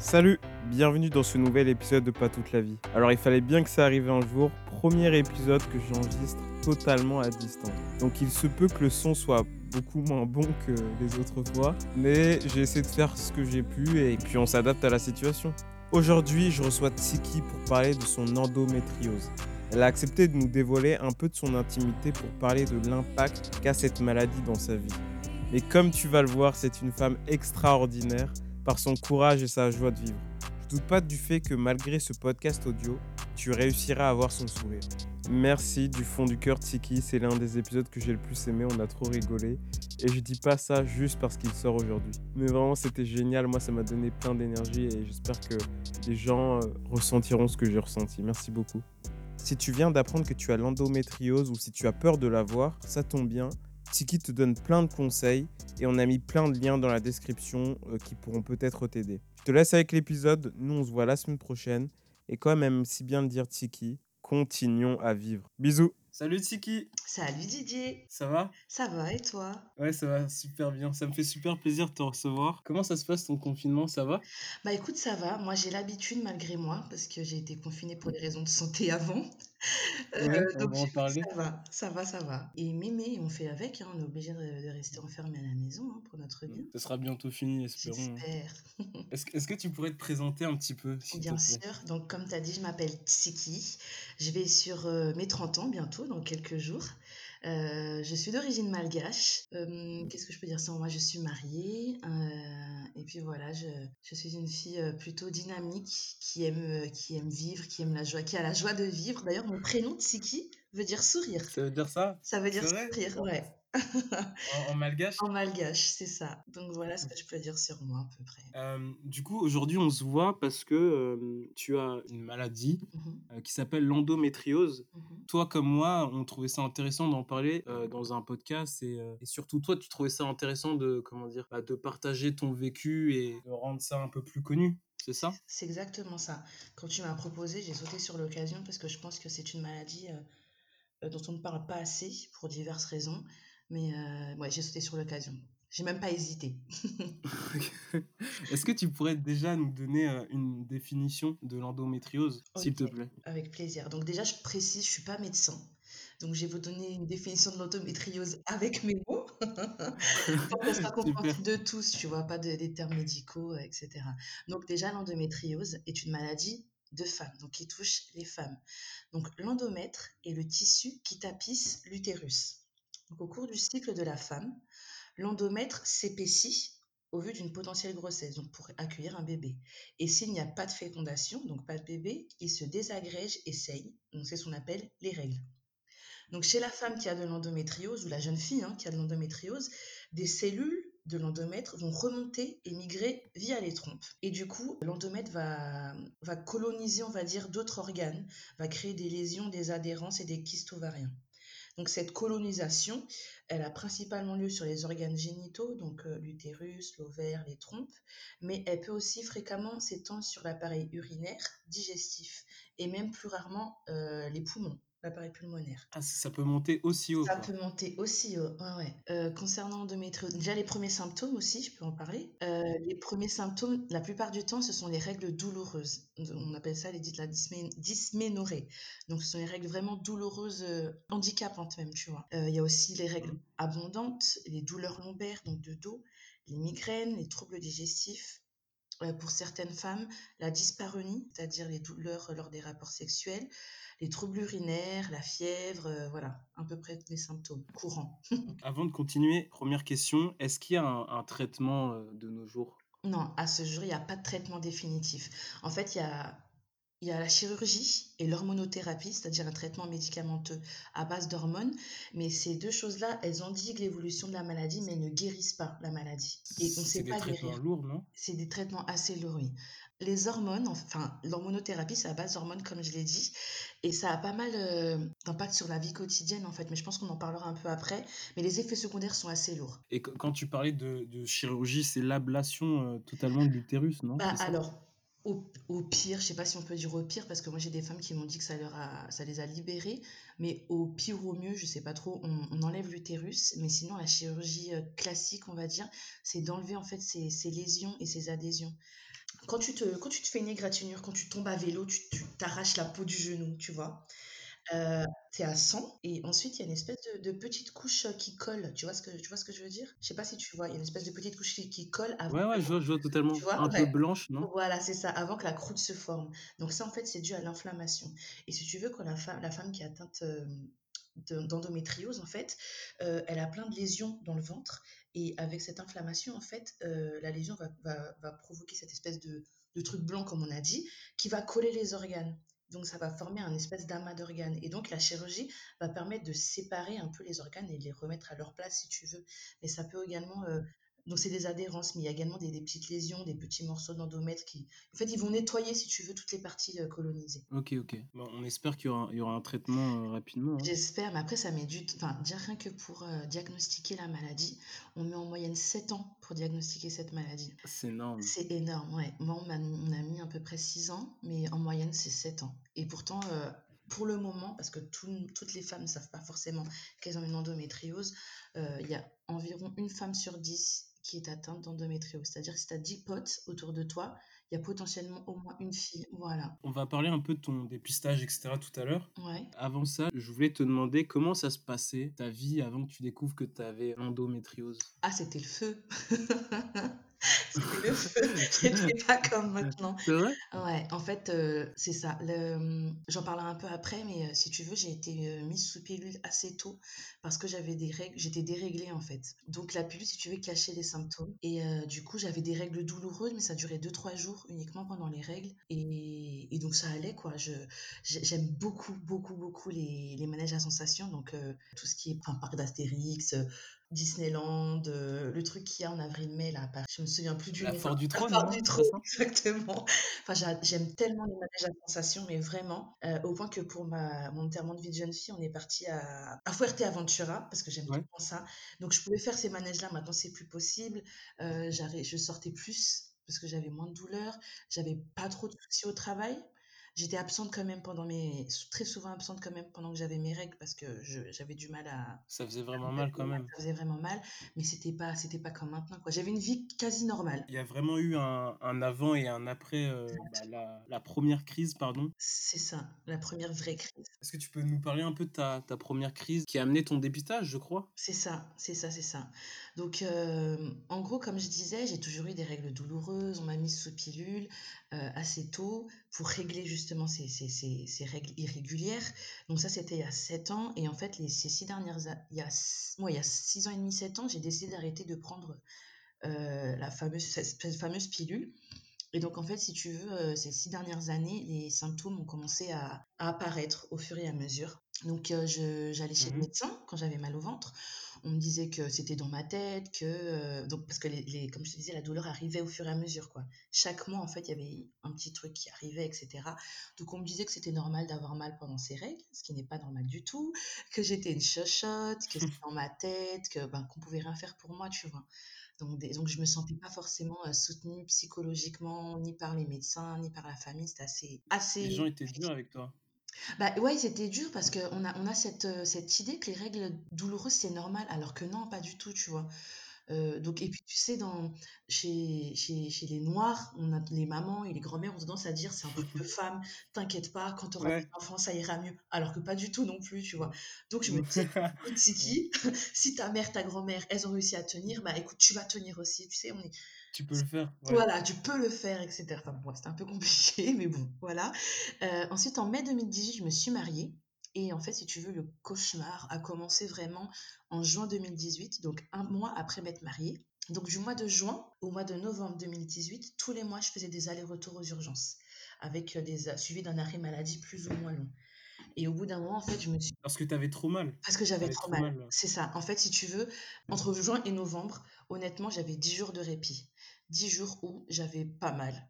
Salut, bienvenue dans ce nouvel épisode de Pas toute la vie. Alors il fallait bien que ça arrive un jour, premier épisode que j'enregistre totalement à distance. Donc il se peut que le son soit beaucoup moins bon que les autres fois, mais j'ai essayé de faire ce que j'ai pu et puis on s'adapte à la situation. Aujourd'hui, je reçois Tsiki pour parler de son endométriose. Elle a accepté de nous dévoiler un peu de son intimité pour parler de l'impact qu'a cette maladie dans sa vie. Et comme tu vas le voir, c'est une femme extraordinaire par son courage et sa joie de vivre. Je doute pas du fait que malgré ce podcast audio, tu réussiras à avoir son sourire. Merci du fond du cœur Tiki, c'est l'un des épisodes que j'ai le plus aimé, on a trop rigolé. Et je dis pas ça juste parce qu'il sort aujourd'hui. Mais vraiment c'était génial, moi ça m'a donné plein d'énergie et j'espère que les gens euh, ressentiront ce que j'ai ressenti. Merci beaucoup. Si tu viens d'apprendre que tu as l'endométriose ou si tu as peur de l'avoir, ça tombe bien, Tiki te donne plein de conseils et on a mis plein de liens dans la description euh, qui pourront peut-être t'aider. Je te laisse avec l'épisode, nous on se voit la semaine prochaine. Et quand même si bien le dire Tiki, continuons à vivre. Bisous. Salut Tiki. Salut Didier. Ça va? Ça va et toi? Ouais ça va super bien, ça me fait super plaisir de te recevoir. Comment ça se passe ton confinement, ça va? Bah écoute ça va, moi j'ai l'habitude malgré moi parce que j'ai été confinée pour des raisons de santé avant. Ouais, Euh, on donc en parler. ça va, ça va, ça va. Et mémé, on fait avec, hein, on est obligé de, de rester enfermé à la maison hein, pour notre bien. Ce sera bientôt fini, espérons. hein. J'espère. Est-ce que, est-ce que tu pourrais te présenter un petit peu, Bien sûr, donc comme tu as dit, je m'appelle Tsiki. Je vais sur euh, mes 30 ans bientôt, dans quelques jours. Euh, je suis d'origine malgache. Euh, Qu'est-ce que je peux dire sans moi? Je suis mariée. euh, et puis voilà, je, je suis une fille euh, plutôt dynamique qui aime, qui aime vivre, qui aime la joie, qui a la joie de vivre. D'ailleurs, mon prénom Tsiki veut dire sourire. Ça veut dire ça? Ça veut dire sourire, ouais. en, en malgache? En malgache, c'est ça. Donc voilà ce que je peux dire sur moi à peu près. Euh, du coup, aujourd'hui, on se voit parce que euh, tu as une maladie euh, qui s'appelle l'endométriose. mhm. Toi comme moi, on trouvait ça intéressant d'en parler dans un podcast et, et surtout toi, tu trouvais ça intéressant de comment dire, bah, de partager ton vécu et de rendre ça un peu plus connu. C'est ça? C'est exactement ça. Quand tu m'as proposé, j'ai sauté sur l'occasion parce que je pense que c'est une maladie dont on ne parle pas assez pour diverses raisons. Mais euh, ouais, j'ai sauté sur l'occasion. J'ai même pas hésité. Est-ce que tu pourrais déjà nous donner euh, une définition de l'endométriose, s'il te plaît? Avec plaisir. Donc déjà, je précise, je suis pas médecin. Donc je vais vous donner une définition de l'endométriose avec mes mots. Pour ça soit compréhensible de tous, tu vois, pas de- des termes médicaux, etc. Donc déjà, l'endométriose est une maladie de femmes, donc qui touche les femmes. Donc l'endomètre est le tissu qui tapisse l'utérus. Au cours du cycle de la femme, l'endomètre s'épaissit au vu d'une potentielle grossesse, donc pour accueillir un bébé. Et s'il n'y a pas de fécondation, donc pas de bébé, il se désagrège et saigne. Donc c'est ce qu'on appelle les règles. Donc chez la femme qui a de l'endométriose, ou la jeune fille hein, qui a de l'endométriose, des cellules de l'endomètre vont remonter et migrer via les trompes. Et du coup, l'endomètre va, coloniser, on d'autres organes, va créer des lésions, des adhérences et des kystes ovariens. Donc cette colonisation, elle a principalement lieu sur les organes génitaux, donc euh, l'utérus, l'ovaire, les trompes, mais elle peut aussi fréquemment s'étendre sur l'appareil urinaire, digestif, et même plus rarement euh, les poumons, l'appareil pulmonaire. Ah, ça peut monter aussi haut. Ça quoi. peut monter aussi haut, ouais, ouais. Euh, concernant l'endométriose, déjà les premiers symptômes aussi, je peux en parler. Euh, les premiers symptômes, la plupart du temps, ce sont les règles douloureuses. On appelle ça les, la dysmé- dysménorrhée. Donc, ce sont les règles vraiment douloureuses, euh, handicapantes même, tu vois. Il y a aussi les règles Mhm. abondantes, les douleurs lombaires, donc de dos, les migraines, les troubles digestifs. Pour certaines femmes, la dyspareunie, c'est-à-dire les douleurs lors des rapports sexuels, les troubles urinaires, la fièvre, euh, voilà, à peu près les symptômes courants. Avant de continuer, première question, est-ce qu'il y a un, un traitement euh, de nos jours? Non, à ce jour, il n'y a pas de traitement définitif. En fait, il y a, il y a la chirurgie et l'hormonothérapie, c'est-à-dire un traitement médicamenteux à base d'hormones. Mais ces deux choses-là, elles endiguent l'évolution de la maladie, mais elles ne guérissent pas la maladie. Et on ne C'est sait des pas traitements guérir. lourds, non? C'est des traitements assez lourds, oui. Les hormones, enfin, l'hormonothérapie, c'est à base d'hormones, comme je l'ai dit, et ça a pas mal euh, d'impact sur la vie quotidienne, en fait, mais je pense qu'on en parlera un peu après, mais les effets secondaires sont assez lourds. Et qu- quand tu parlais de, de chirurgie, c'est l'ablation euh, totalement de l'utérus, non? Bah, alors, au, au pire, je sais pas si on peut dire au pire, parce que moi j'ai des femmes qui m'ont dit que ça, leur a, ça les a libérées, mais au pire ou au mieux, je sais pas trop, on, on enlève l'utérus, mais sinon la chirurgie euh, classique, on va dire, c'est d'enlever en fait ces, ces lésions et ces adhésions. Quand tu te, quand tu te fais une égratignure, quand tu tombes à vélo, tu tu t'arraches la peau du genou, tu vois? Heu, tu à 100 et ensuite il y a une espèce de de petite couche, heu, qui colle. Tu vois ce que tu vois ce que je veux dire? Je sais pas si tu vois? Il y a une espèce de petite couche qui qui colle avant Ouais, ouais, je vois je vois tu totalement. vois? Un peu blanche, non? voilà, c'est ça, avant que la croûte se forme. Donc ça, en fait, c'est dû à l'inflammation et si tu veux, quand la femme la femme qui est atteinte, de d'endométriose, en fait, heu, elle a plein de lésions dans le ventre et avec cette inflammation, en fait, heu, la lésion va provoquer cette espèce de truc blanc, comme on a dit, qui va coller les organes. Donc ça va former un espèce d'amas d'organes et donc la chirurgie va permettre de séparer un peu les organes et de les remettre à leur place, si tu veux. Mais ça peut également, heu donc c'est des adhérences, mais il y a également des des petites lésions, des petits morceaux d'endomètre qui en fait, ils vont nettoyer, si tu veux, toutes les parties, colonisées. OK, OK. Bon, on espère qu'il y aura il y aura un traitement, heu, rapidement, hein. J'espère, mais après ça met du enfin, déjà rien que pour, heu, diagnostiquer la maladie, on met en moyenne 7 ans pour diagnostiquer cette maladie. C'est énorme. C'est énorme, ouais. Moi, on a mis à peu près 6 ans, mais en moyenne, c'est 7 ans et pourtant, heu, pour le moment, parce que tout toutes les femmes ne savent pas forcément qu'elles ont une endométriose, il y a environ une femme sur 10 qui est atteinte d'endométriose. C'est-à-dire que si tu as 10 potes autour de toi, il y a potentiellement au moins une fille. Voilà. On va parler un peu de ton dépistage et cetera tout à l'heure. Ouais. Avant ça, je voulais te demander comment ça se passait, ta vie, avant que tu découvres que tu avais l'endométriose? Ah, c'était le feu! C'était le feu, c'était pas comme maintenant. C'est vrai? Ouais, en fait, heu, c'est ça. Le, mmh, j'en parlerai un peu après, mais heu, si tu veux, j'ai été, heu, mise sous pilule assez tôt parce que j'avais des règles j'étais déréglée, en fait. Donc la pilule, si tu veux, cachait les symptômes et du coup, j'avais des règles douloureuses, mais ça durait deux trois jours uniquement pendant les règles et et donc ça allait, quoi. Je j'ai j'aime beaucoup, beaucoup, beaucoup les les manèges à sensations, donc tout ce qui est enfin, parc d'Astérix, Disneyland, heu, le truc qu'il y a en avril-mai là, à Paris, je me souviens plus du La nom. Foire du La Trône, Foire non? du Trône, exactement. Enfin, j'a j'aime tellement les manèges à sensations, mais vraiment, heu, au point que pour ma mon enterrement de vie de jeune fille, on est parti à à Fuerteventura parce que j'aime Ouais. tellement ça. Donc je pouvais faire ces manèges-là, maintenant c'est plus possible. J'arri je sortais plus parce que j'avais moins de douleurs, j'avais pas trop de soucis au travail. J'étais absente quand même pendant mes très souvent absente quand même pendant que j'avais mes règles parce que j'avais du mal à Ça faisait vraiment mal quand même. ça faisait vraiment mal, mais c'était pas c'était pas comme maintenant, quoi. J'avais une vie quasi normale. Il y a vraiment eu un un avant et un après, heu, bah, la la 1 crise, pardon. C'est ça, la première vraie crise. Est-ce que tu peux nous parler un peu de ta ta 1 crise qui a amené ton dépistage, je crois? C'est ça, c'est ça, c'est ça. Donc, hem, en gros, comme je disais, j'ai toujours eu des règles douloureuses. On m'a mise sous pilule, heu, assez tôt pour régler justement ces ces ces ces règles irrégulières. Donc ça, c'était il y a 7 ans et en fait, les ces 6 dernières il y a ouais, il y a 6 ans et demi, 7 ans, j'ai décidé d'arrêter de prendre, heu, la fameuse cette fameuse pilule et donc en fait, si tu veux, ces 6 dernières années, les symptômes ont commencé à à apparaître au fur et à mesure. Donc je j'allais chez le Mmh médecin quand j'avais mal au ventre. On me disait que c'était dans ma tête, que, heu donc parce que les les comme je te disais, la douleur arrivait au fur et à mesure, quoi. Chaque mois, en fait, il y avait un petit truc qui arrivait et cetera. Donc on me disait que c'était normal d'avoir mal pendant ces règles, ce qui n'est pas normal du tout, que j'étais une chochotte, que c'était dans ma tête, que, ben, qu'on pouvait rien faire pour moi, tu vois? Donc des donc je me sentais pas forcément, heu, soutenue psychologiquement, ni par les médecins, ni par la famille. C'était assez Les assez gens étaient durs avec toi? Bah, ouais, c'était dur parce qu'on a on a cette, heu, cette idée que les règles douloureuses, c'est normal, alors que non, pas du tout, tu vois? Heu, donc et puis tu sais dans chez chez chez les noirs, on a les mamans et les grand-mères ont tendance à dire: «C'est un truc de femme, t'inquiète pas, quand tu auras des Ouais. enfants, ça ira mieux». Alors que pas du tout non plus, tu vois? Donc je me disais: «Écoute Ouais. Tiki, si ta mère, ta grand-mère, elles ont réussi à tenir, bah, écoute, tu vas tenir aussi». Tu sais, on est Tu peux le faire, ouais. voilà, tu peux le faire et cetera. Enfin bon, c'était un peu compliqué, mais bon, voilà. Heu, ensuite, en mai 2018, je me suis mariée et en fait, si tu veux, le cauchemar a commencé vraiment en juin 2018, donc un mois après m'être mariée. Donc du mois de juin au mois de novembre 2018, tous les mois, je faisais des allers-retours aux urgences avec, heu, des a suivis d'un arrêt maladie plus ou moins long et au bout d'un moment, en fait, je me suis Parce que tu avais trop mal? parce que j'avais avais trop trop mal. mal? C'est ça. En fait, si tu veux, entre juin et novembre, honnêtement, j'avais 10 jours de répit. 10 jours où j'avais pas mal.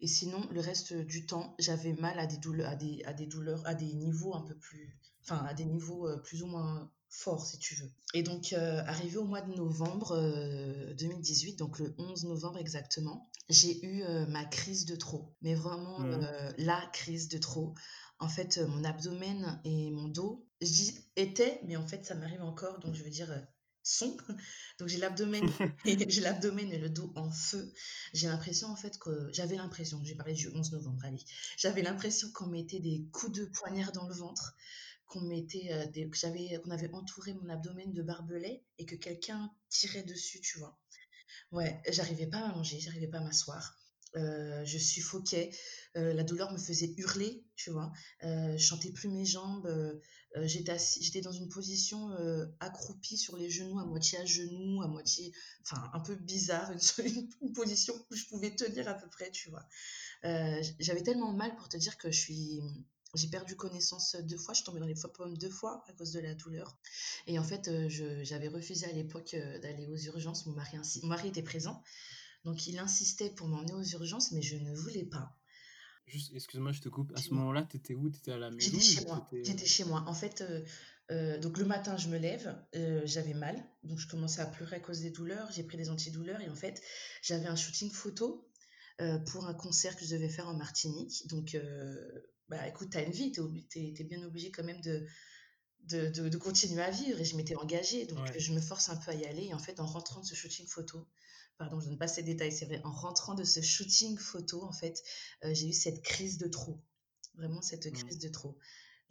Et sinon, le reste du temps, j'avais mal à des douleurs, à des, à des douleurs, à des niveaux un peu plus, enfin, à des niveaux euh, plus ou moins forts, si tu veux. Et donc, euh, arrivé au mois de novembre euh, 2018, donc le 11 novembre exactement, j'ai eu euh, ma crise de trop. Mais vraiment, Mmh mh. euh, la crise de trop. En fait, mon abdomen et mon dos, je dis «était», mais en fait, ça m'arrive encore, donc je veux dire, son. Donc j'ai l'abdomen, j'ai l'abdomen et le dos en feu. J'ai l'impression en fait que j'avais l'impression, j'ai parlé du 11 novembre, allez, j'avais l'impression qu'on mettait des coups de poignard dans le ventre, qu'on mettait euh, des, que j'avais, qu'on avait entouré mon abdomen de barbelés et que quelqu'un tirait dessus, tu vois. Ouais, j'arrivais pas à manger, j'arrivais pas à m'asseoir. Euh, je suffoquais, euh, la douleur me faisait hurler, tu vois. Euh, je chantais plus mes jambes, j'étais j'étais dans une position accroupie sur les genoux, à moitié à genoux, à moitié, enfin un peu bizarre, une, position où je pouvais tenir à peu près, tu vois. J'avais tellement mal pour te dire que je suis, j'ai perdu connaissance deux fois, je suis tombée dans les pommes deux fois à cause de la douleur. Et en fait, j'avais refusé à l'époque d'aller aux urgences. Mon mari, mon mari était présent, donc il insistait pour m'emmener aux urgences, mais je ne voulais pas. Juste, excuse-moi, je te coupe. À ce moment-là, t'étais où? T'étais à la maison J'étais chez moi. t'étais... J'étais chez moi. En fait, euh, euh, donc le matin, je me lève, euh, j'avais mal, donc je commençais à pleurer à cause des douleurs. J'ai pris des antidouleurs et en fait, j'avais un shooting photo euh, pour un concert que je devais faire en Martinique. Donc, euh, bah écoute, t'as une vie, t'es, t'es bien obligé quand même de, de, de- de continuer à vivre et je m'étais engagée. Donc, Ouais. je me force un peu à y aller. Et en fait, en rentrant de ce shooting photo, pardon, je donne pas ces détails, c'est vrai, en rentrant de ce shooting photo, en fait, euh, j'ai eu cette crise de trop. Vraiment, cette Mm. crise de trop.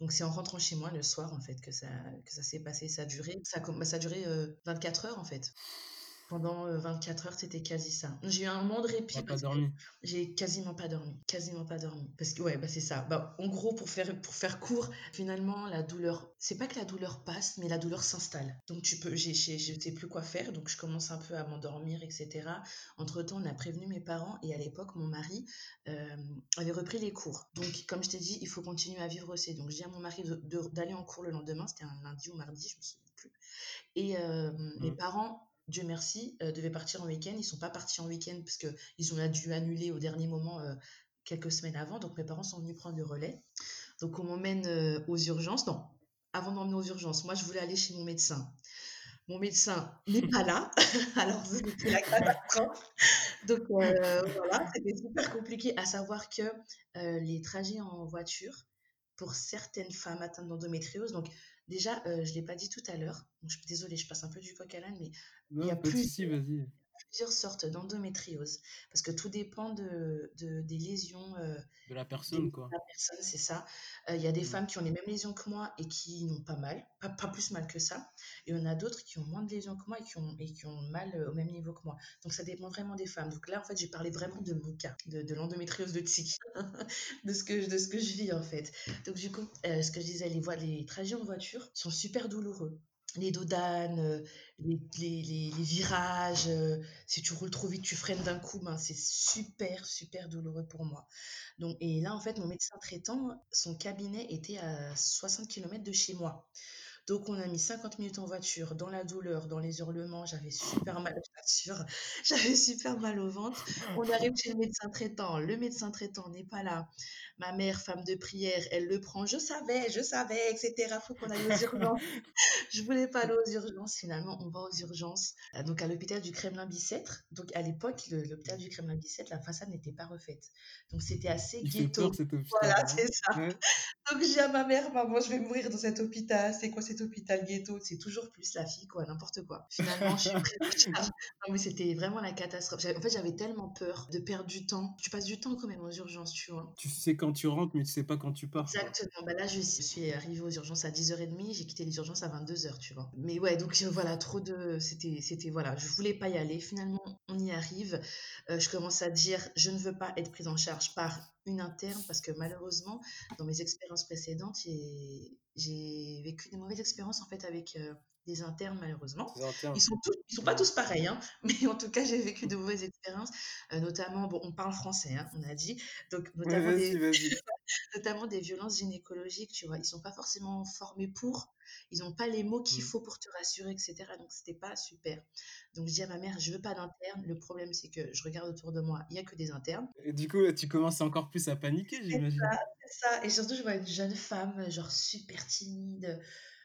Donc, c'est en rentrant chez moi le soir, en fait, que ça, que ça s'est passé. Ça a duré, ça, bah, ça a duré euh, 24 heures, en fait. Pendant euh, 24 heures, c'était quasi ça. J'ai eu un moment de répit pas parce dormi? j'ai quasiment pas dormi. Quasiment pas dormi. Parce que, ouais, bah, c'est ça. Bah, en gros, pour faire, pour faire court, finalement, la douleur, c'est pas que la douleur passe, mais la douleur s'installe. Donc, tu peux, j'ai, j'ai- je sais plus quoi faire, donc je commence un peu à m'endormir, etc. Entre temps, on a prévenu mes parents et à l'époque, mon mari euh, avait repris les cours. Donc, comme je t'ai dit, il faut continuer à vivre aussi. Donc, je dis à mon mari d'aller en cours le lendemain, c'était un lundi ou mardi, je me souviens plus. Et euh, mes Mm. parents, Dieu merci, euh, devaient partir en week-end. Ils sont pas partis en week-end parce qu'ils ont dû annuler au dernier moment euh, quelques semaines avant. Donc mes parents sont venus prendre le relais. Donc on m'emmène euh, aux urgences. Non, avant d'emmener aux urgences, moi je voulais aller chez mon médecin. Mon médecin n'est pas là, alors c'était la catastrophe. Donc euh, voilà, c'était super compliqué. À savoir que les trajets en voiture, pour certaines femmes atteintes d'endométriose, donc déjà, euh, je ne l'ai pas dit tout à l'heure, donc je suis désolée, je passe un peu du coq à l'âne, mais il y a plus souci, vas-y. Plusieurs sortes d'endométriose, parce que tout dépend de, de- des lésions euh, De la des- personne, de quoi. la personne, c'est ça. Euh, Il y a des Mm. femmes qui ont les mêmes lésions que moi et qui n'ont pas mal, pas, pas plus mal que ça. Et on a d'autres qui ont moins de lésions que moi et qui ont, et qui ont mal euh, au même niveau que moi. Donc ça dépend vraiment des femmes. Donc là, en fait, j'ai parlé vraiment de mon cas, de, de l'endométriose de Tsi, de, ce que, de ce que je vis, en fait. Donc du coup, ce que je disais, les, voies, les trajets en voiture sont super douloureux. Les dos d'âne, euh, les, les, les- les virages, euh, si tu roules trop vite, tu freines d'un coup, ben, c'est super, super douloureux pour moi. Donc, et là, en fait, mon médecin traitant, son cabinet était à 60 km de chez moi. Donc, on a mis 50 minutes en voiture, dans la douleur, dans les hurlements. J'avais super mal, t'assure. J'avais super mal au ventre. On arrive chez le médecin traitant. Le médecin traitant n'est pas là. Ma mère, femme de prière, elle le prend. Je savais, je savais, etc. Faut qu'on aille aux urgences. Je voulais pas aller aux urgences. Finalement, on va aux urgences. Donc, à l'hôpital du Kremlin-Bicêtre. Donc, à l'époque, l'hôpital du Kremlin-Bicêtre, la façade n'était pas refaite. Donc, c'était assez Il ghetto. peur cet hôpital, Voilà, hein. c'est ça. Ouais. Donc, j'ai à ma mère, maman, je vais mourir dans cet hôpital. C'est quoi hôpital ghetto C'est toujours plus la fille, quoi, n'importe quoi. Finalement, je suis prise en charge. Non, mais c'était vraiment la catastrophe. En fait, j'avais tellement peur de perdre du temps. Tu passes du temps quand même aux urgences, tu vois. Tu sais quand tu rentres, mais tu sais pas quand tu pars. Exactement. Bah là, je suis arrivée aux urgences à 10h30, j'ai quitté les urgences à 22h, tu vois. Mais ouais, donc euh, voilà, trop de. C'était, c'était, voilà, je voulais pas y aller. Finalement, on y arrive. Euh, je commence à dire, je ne veux pas être prise en charge par une interne parce que malheureusement, dans mes expériences précédentes, j'ai vécu des mauvaises expériences en fait avec euh, des internes, malheureusement. Internes. Ils sont tous, ils sont pas tous pareils, hein, mais en tout cas, j'ai vécu de mauvaises expériences, euh, notamment, bon, on parle français, hein, on a dit, donc notamment vas-y, des, vas-y. notamment des violences gynécologiques, tu vois. Ils sont pas forcément formés pour, ils n'ont pas les mots qu'il Mm. faut pour te rassurer, etc. Donc, c'était pas super. Donc, je dis à ma mère, je veux pas d'interne. Le problème, c'est que je regarde autour de moi, il y a que des internes. Et du coup, tu commences encore plus à paniquer, j'imagine. ça, c'est ça. Et surtout, je vois une jeune femme, genre super timide.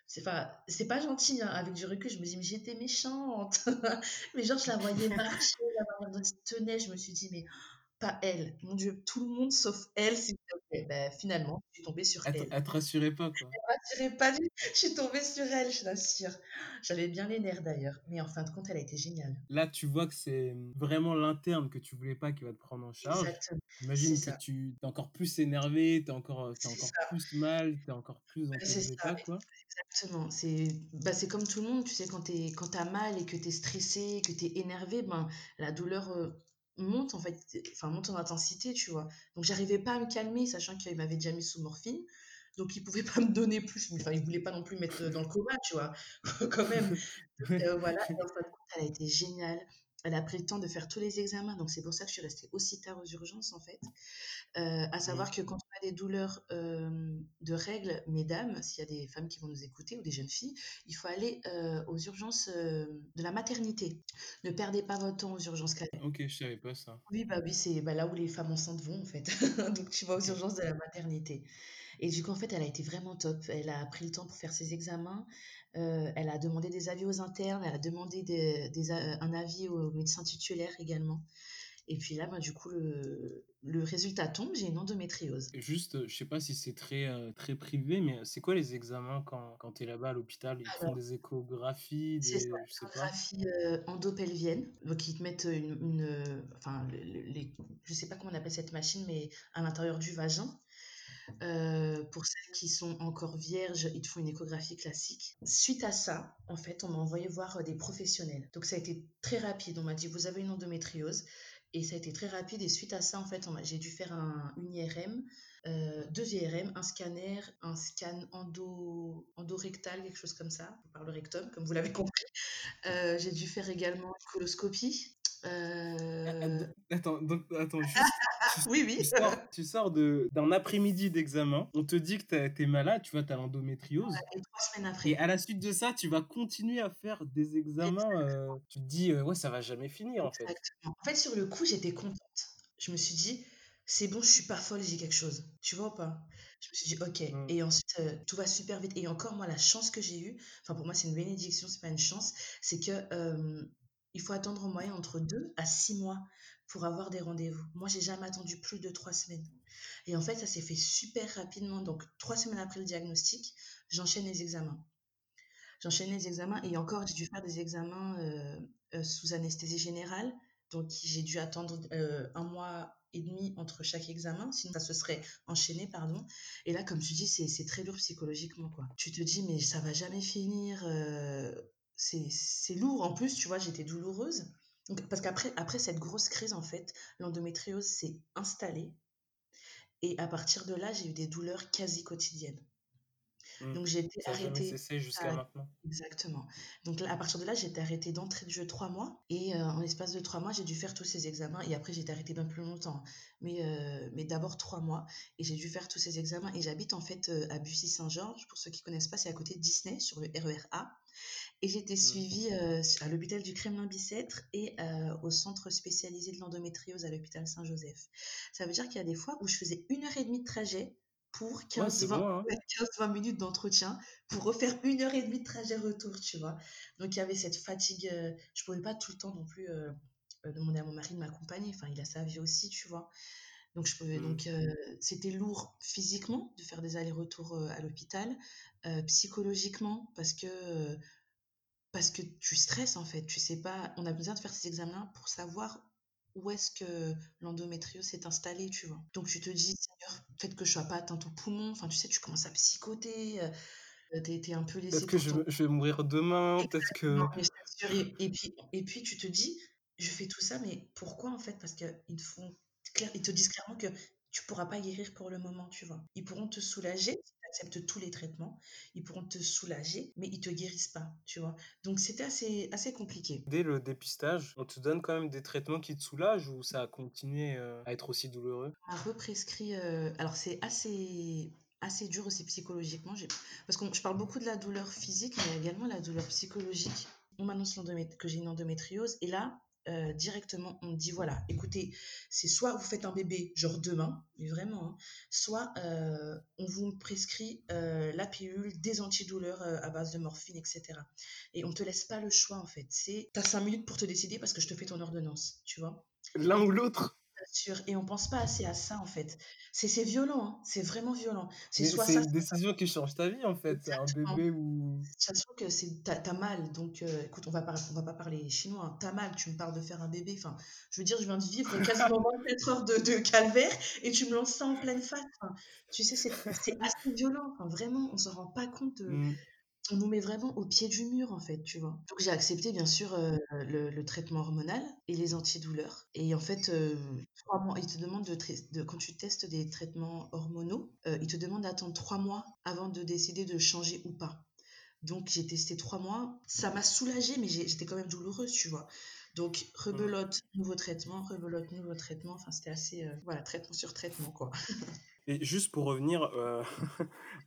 C'est pas, c'est pas gentil, hein. Avec du recul, je me dis, mais j'étais méchante. mais genre, je la voyais marcher, la se tenait, je me suis dit, mais pas elle. Mon Dieu, tout le monde sauf elle, s'il te plaît. Et bah, finalement, je suis tombée sur Elle elle. elle te rassurait pas, quoi? Elle me rassurait pas je suis tombée sur elle, je t'assure. J'avais bien les nerfs d'ailleurs, mais en fin de compte, elle a été géniale. Là, tu vois que c'est, mmh, vraiment l'interne que tu voulais pas qui va te prendre en charge. Exactement, J'imagine que ça. tu tu es encore plus énervé, tu es encore, as C'est encore ça. plus mal, tu es encore plus dans Bah, tes états, ex quoi. exactement. C'est bah, comme tout le monde, tu sais, quand tu es quand tu as mal et que tu es stressé, que tu es énervé, ben, la douleur, heu, monte en fait, enfin monte en intensité, tu vois? Donc j'arrivais pas à me calmer, sachant qu'il m'avait déjà mis sous morphine, donc il pouvait pas me donner plus, enfin il voulait pas non plus me mettre, dans le coma, tu vois? Quand même. Heu, voilà et en fin de compte, elle a été géniale. Elle a pris le temps de faire tous les examens, donc c'est pour ça que je suis restée aussi tard aux urgences, en fait. Heu, à savoir que quand des douleurs, de règles, mesdames, s'il y a des femmes qui vont nous écouter ou des jeunes filles, il faut aller, aux urgences, de la maternité. Ne perdez pas votre temps aux urgences. OK, je savais pas ça. Oui, bah, oui, c'est, bah, là où les femmes enceintes vont, en fait. Donc tu vas aux urgences de la maternité et du coup, en fait, elle a été vraiment top. Elle a pris le temps pour faire ses examens, elle a demandé des avis aux internes, elle a demandé des des a un avis au médecin titulaire également et puis là, ben, du coup, le le résultat tombe, j'ai une endométriose. Juste, heu, je sais pas si c'est très, heu, très privé, mais c'est quoi les examens quand quand tu es là-bas à l'hôpital? Ils font des échographies, ça, des je sais pas? échographie, heu, endopelvienne, donc ils te mettent, une une, enfin le le les je sais pas comment on appelle cette machine, mais à l'intérieur du vagin. Pour celles qui sont encore vierges, ils te font une échographie classique. Suite à ça, en fait, on m'a envoyé voir, des professionnels. Donc ça a été très rapide. On m'a dit: «Vous avez une endométriose» et ça a été très rapide et suite à ça, en fait, j'ai dû faire un une IRM, heu, 2 IRM, un scanner, un scan endo endorectal, quelque chose comme ça, par le rectum, comme vous l'avez compris. Heu, j'ai dû faire également une coloscopie, heu attends, donc tu oui, tu oui. sors tu sors de d'un après-midi d'examen, on te dit que tu as tu es malade, tu vois, tu as l'endométriose Ouais et 3 semaines et après. à la suite de ça, tu vas continuer à faire des examens, heu, tu te dis, heu: «Ouais, ça va jamais finir, en fait». En fait, sur le coup, j'étais contente. Je me suis dit: «C'est bon, je suis pas folle, j'ai quelque chose». Tu vois ou pas? Je me suis dit: «OK» Mmh. et ensuite, heu, tout va super vite et encore moi, la chance que j'ai eue, enfin pour moi, c'est une bénédiction, c'est pas une chance, c'est que, hem, il faut attendre en moyenne entre 2 à 6 mois pour avoir des rendez-vous. Moi, j'ai jamais attendu plus de 3 semaines et en fait, ça s'est fait super rapidement donc 3 semaines après le diagnostic, j'enchaîne les examens. J'enchaîne les examens et encore, j'ai dû faire des examens, heu heu, sous anesthésie générale. Donc j'ai dû attendre, heu, 1 mois et demi entre chaque examen, sinon ça se serait enchaîné, pardon. Et là, comme tu dis, c'est très lourd psychologiquement, quoi. Tu te dis: «Mais ça va jamais finir», c'est lourd. En plus, tu vois, j'étais douloureuse. Donc parce qu'après après cette grosse crise, en fait, l'endométriose s'est installée et à partir de là, j'ai eu des douleurs quasi quotidiennes. Mmh. Donc j'ai été Ça a jamais arrêtée cessé jusqu'à à maintenant? exactement. Donc à partir de là, j'ai été arrêtée d'entrée de jeu 3 mois et heu, en l'espace de 3 mois, j'ai dû faire tous ces examens et après j'ai été arrêtée bien plus longtemps. Mais heu, mais d'abord 3 mois et j'ai dû faire tous ces examens et j'habite en fait, heu, à Bussy-Saint-Georges. Pour ceux qui connaissent pas, c'est à côté de Disney, sur le RER A et j'ai été Mmh. suivie, s à l'hôpital du Kremlin-Bicêtre et au centre spécialisé de l'endométriose à l'hôpital Saint-Joseph. Ça veut dire qu'il y a des fois où je faisais 1 heure et demie de trajet pour Ouais, c'est 15-20 loin, hein? ouais, 15-20 minutes d'entretien pour refaire 1 heure et demie de trajet retour, tu vois? Donc il y avait cette fatigue, heu, je pouvais pas tout le temps non plus, demander à mon mari de m'accompagner. Enfin, il a sa vie aussi, tu vois? Donc je pouvais Mmh. donc c'était lourd physiquement de faire des allers-retours, à l'hôpital, psychologiquement parce que, parce que tu stresses, en fait. Tu sais pas on a besoin de faire ces examens pour savoir où est-ce que l'endométriose s'est installée, tu vois? Donc tu te dis: «Seigneur, peut-être que je sois pas atteinte aux poumons». Enfin, tu sais, tu commences à psychoter, heu, tu es tu es un peu Peut-être laissée que je vais je vais mourir demain, peut-être que mais et et puis et puis tu te dis: «Je fais tout ça, mais pourquoi, en fait?» parce qu'ils te font clair ils te disent clairement que tu pourras pas guérir pour le moment, tu vois? Ils pourront te soulager acceptes tous les traitements, ils pourront te soulager, mais ils te guérissent pas, tu vois? Donc c'était assez assez compliqué. dès le dépistage, on te donne quand même des traitements qui te soulagent ou ça a continué, heu, à être aussi douloureux? On m'a represcrit, heu alors c'est assez assez dur aussi psychologiquement, parce qu'on je parle beaucoup de la douleur physique, mais il y a également la douleur psychologique. On m'annonce que j'ai une endométriose et là, heu, directement, on dit: «Voilà, écoutez, c'est soit vous faites un bébé, genre demain, mais vraiment, hein, soit, heu, on vous prescrit, heu, la pilule, des antidouleurs, à base de morphine et cetera» et on te laisse pas le choix, en fait. C'est tu as 5 minutes pour te décider parce que je te fais ton ordonnance, tu vois? L'un ou l'autre? sûr. Et on pense pas assez à ça, en fait. C'est c'est violent, hein. C'est vraiment violent. C'est c'est ça, une décision qui change ta vie, en fait. Un Exactement. bébé ou... Sachant que c'est t'as as mal, donc euh, écoute, on va pas, on va pas parler chinois. hein. T'as mal, tu me parles de faire un bébé. Enfin, je veux dire, je viens de vivre quasiment 24 heures de, de calvaire et tu me lances ça en pleine face. Enfin, tu sais, c'est c'est assez violent. Enfin, vraiment, on s'en rend pas compte. de- Mm. On nous met vraiment au pied du mur, en fait, tu vois. Donc j'ai accepté, bien sûr, euh, le, le traitement hormonal et les antidouleurs. Et en fait, euh, trois mois, ils te demandent de, quand tu testes des traitements hormonaux, euh, ils te demandent d'attendre trois mois avant de décider de changer ou pas. Donc j'ai testé trois mois, ça m'a soulagée, mais j'étais quand même douloureuse, tu vois. Donc rebelote, nouveau traitement, rebelote, nouveau traitement. Enfin, c'était assez, euh, voilà, traitement sur traitement, quoi. Et juste pour revenir euh,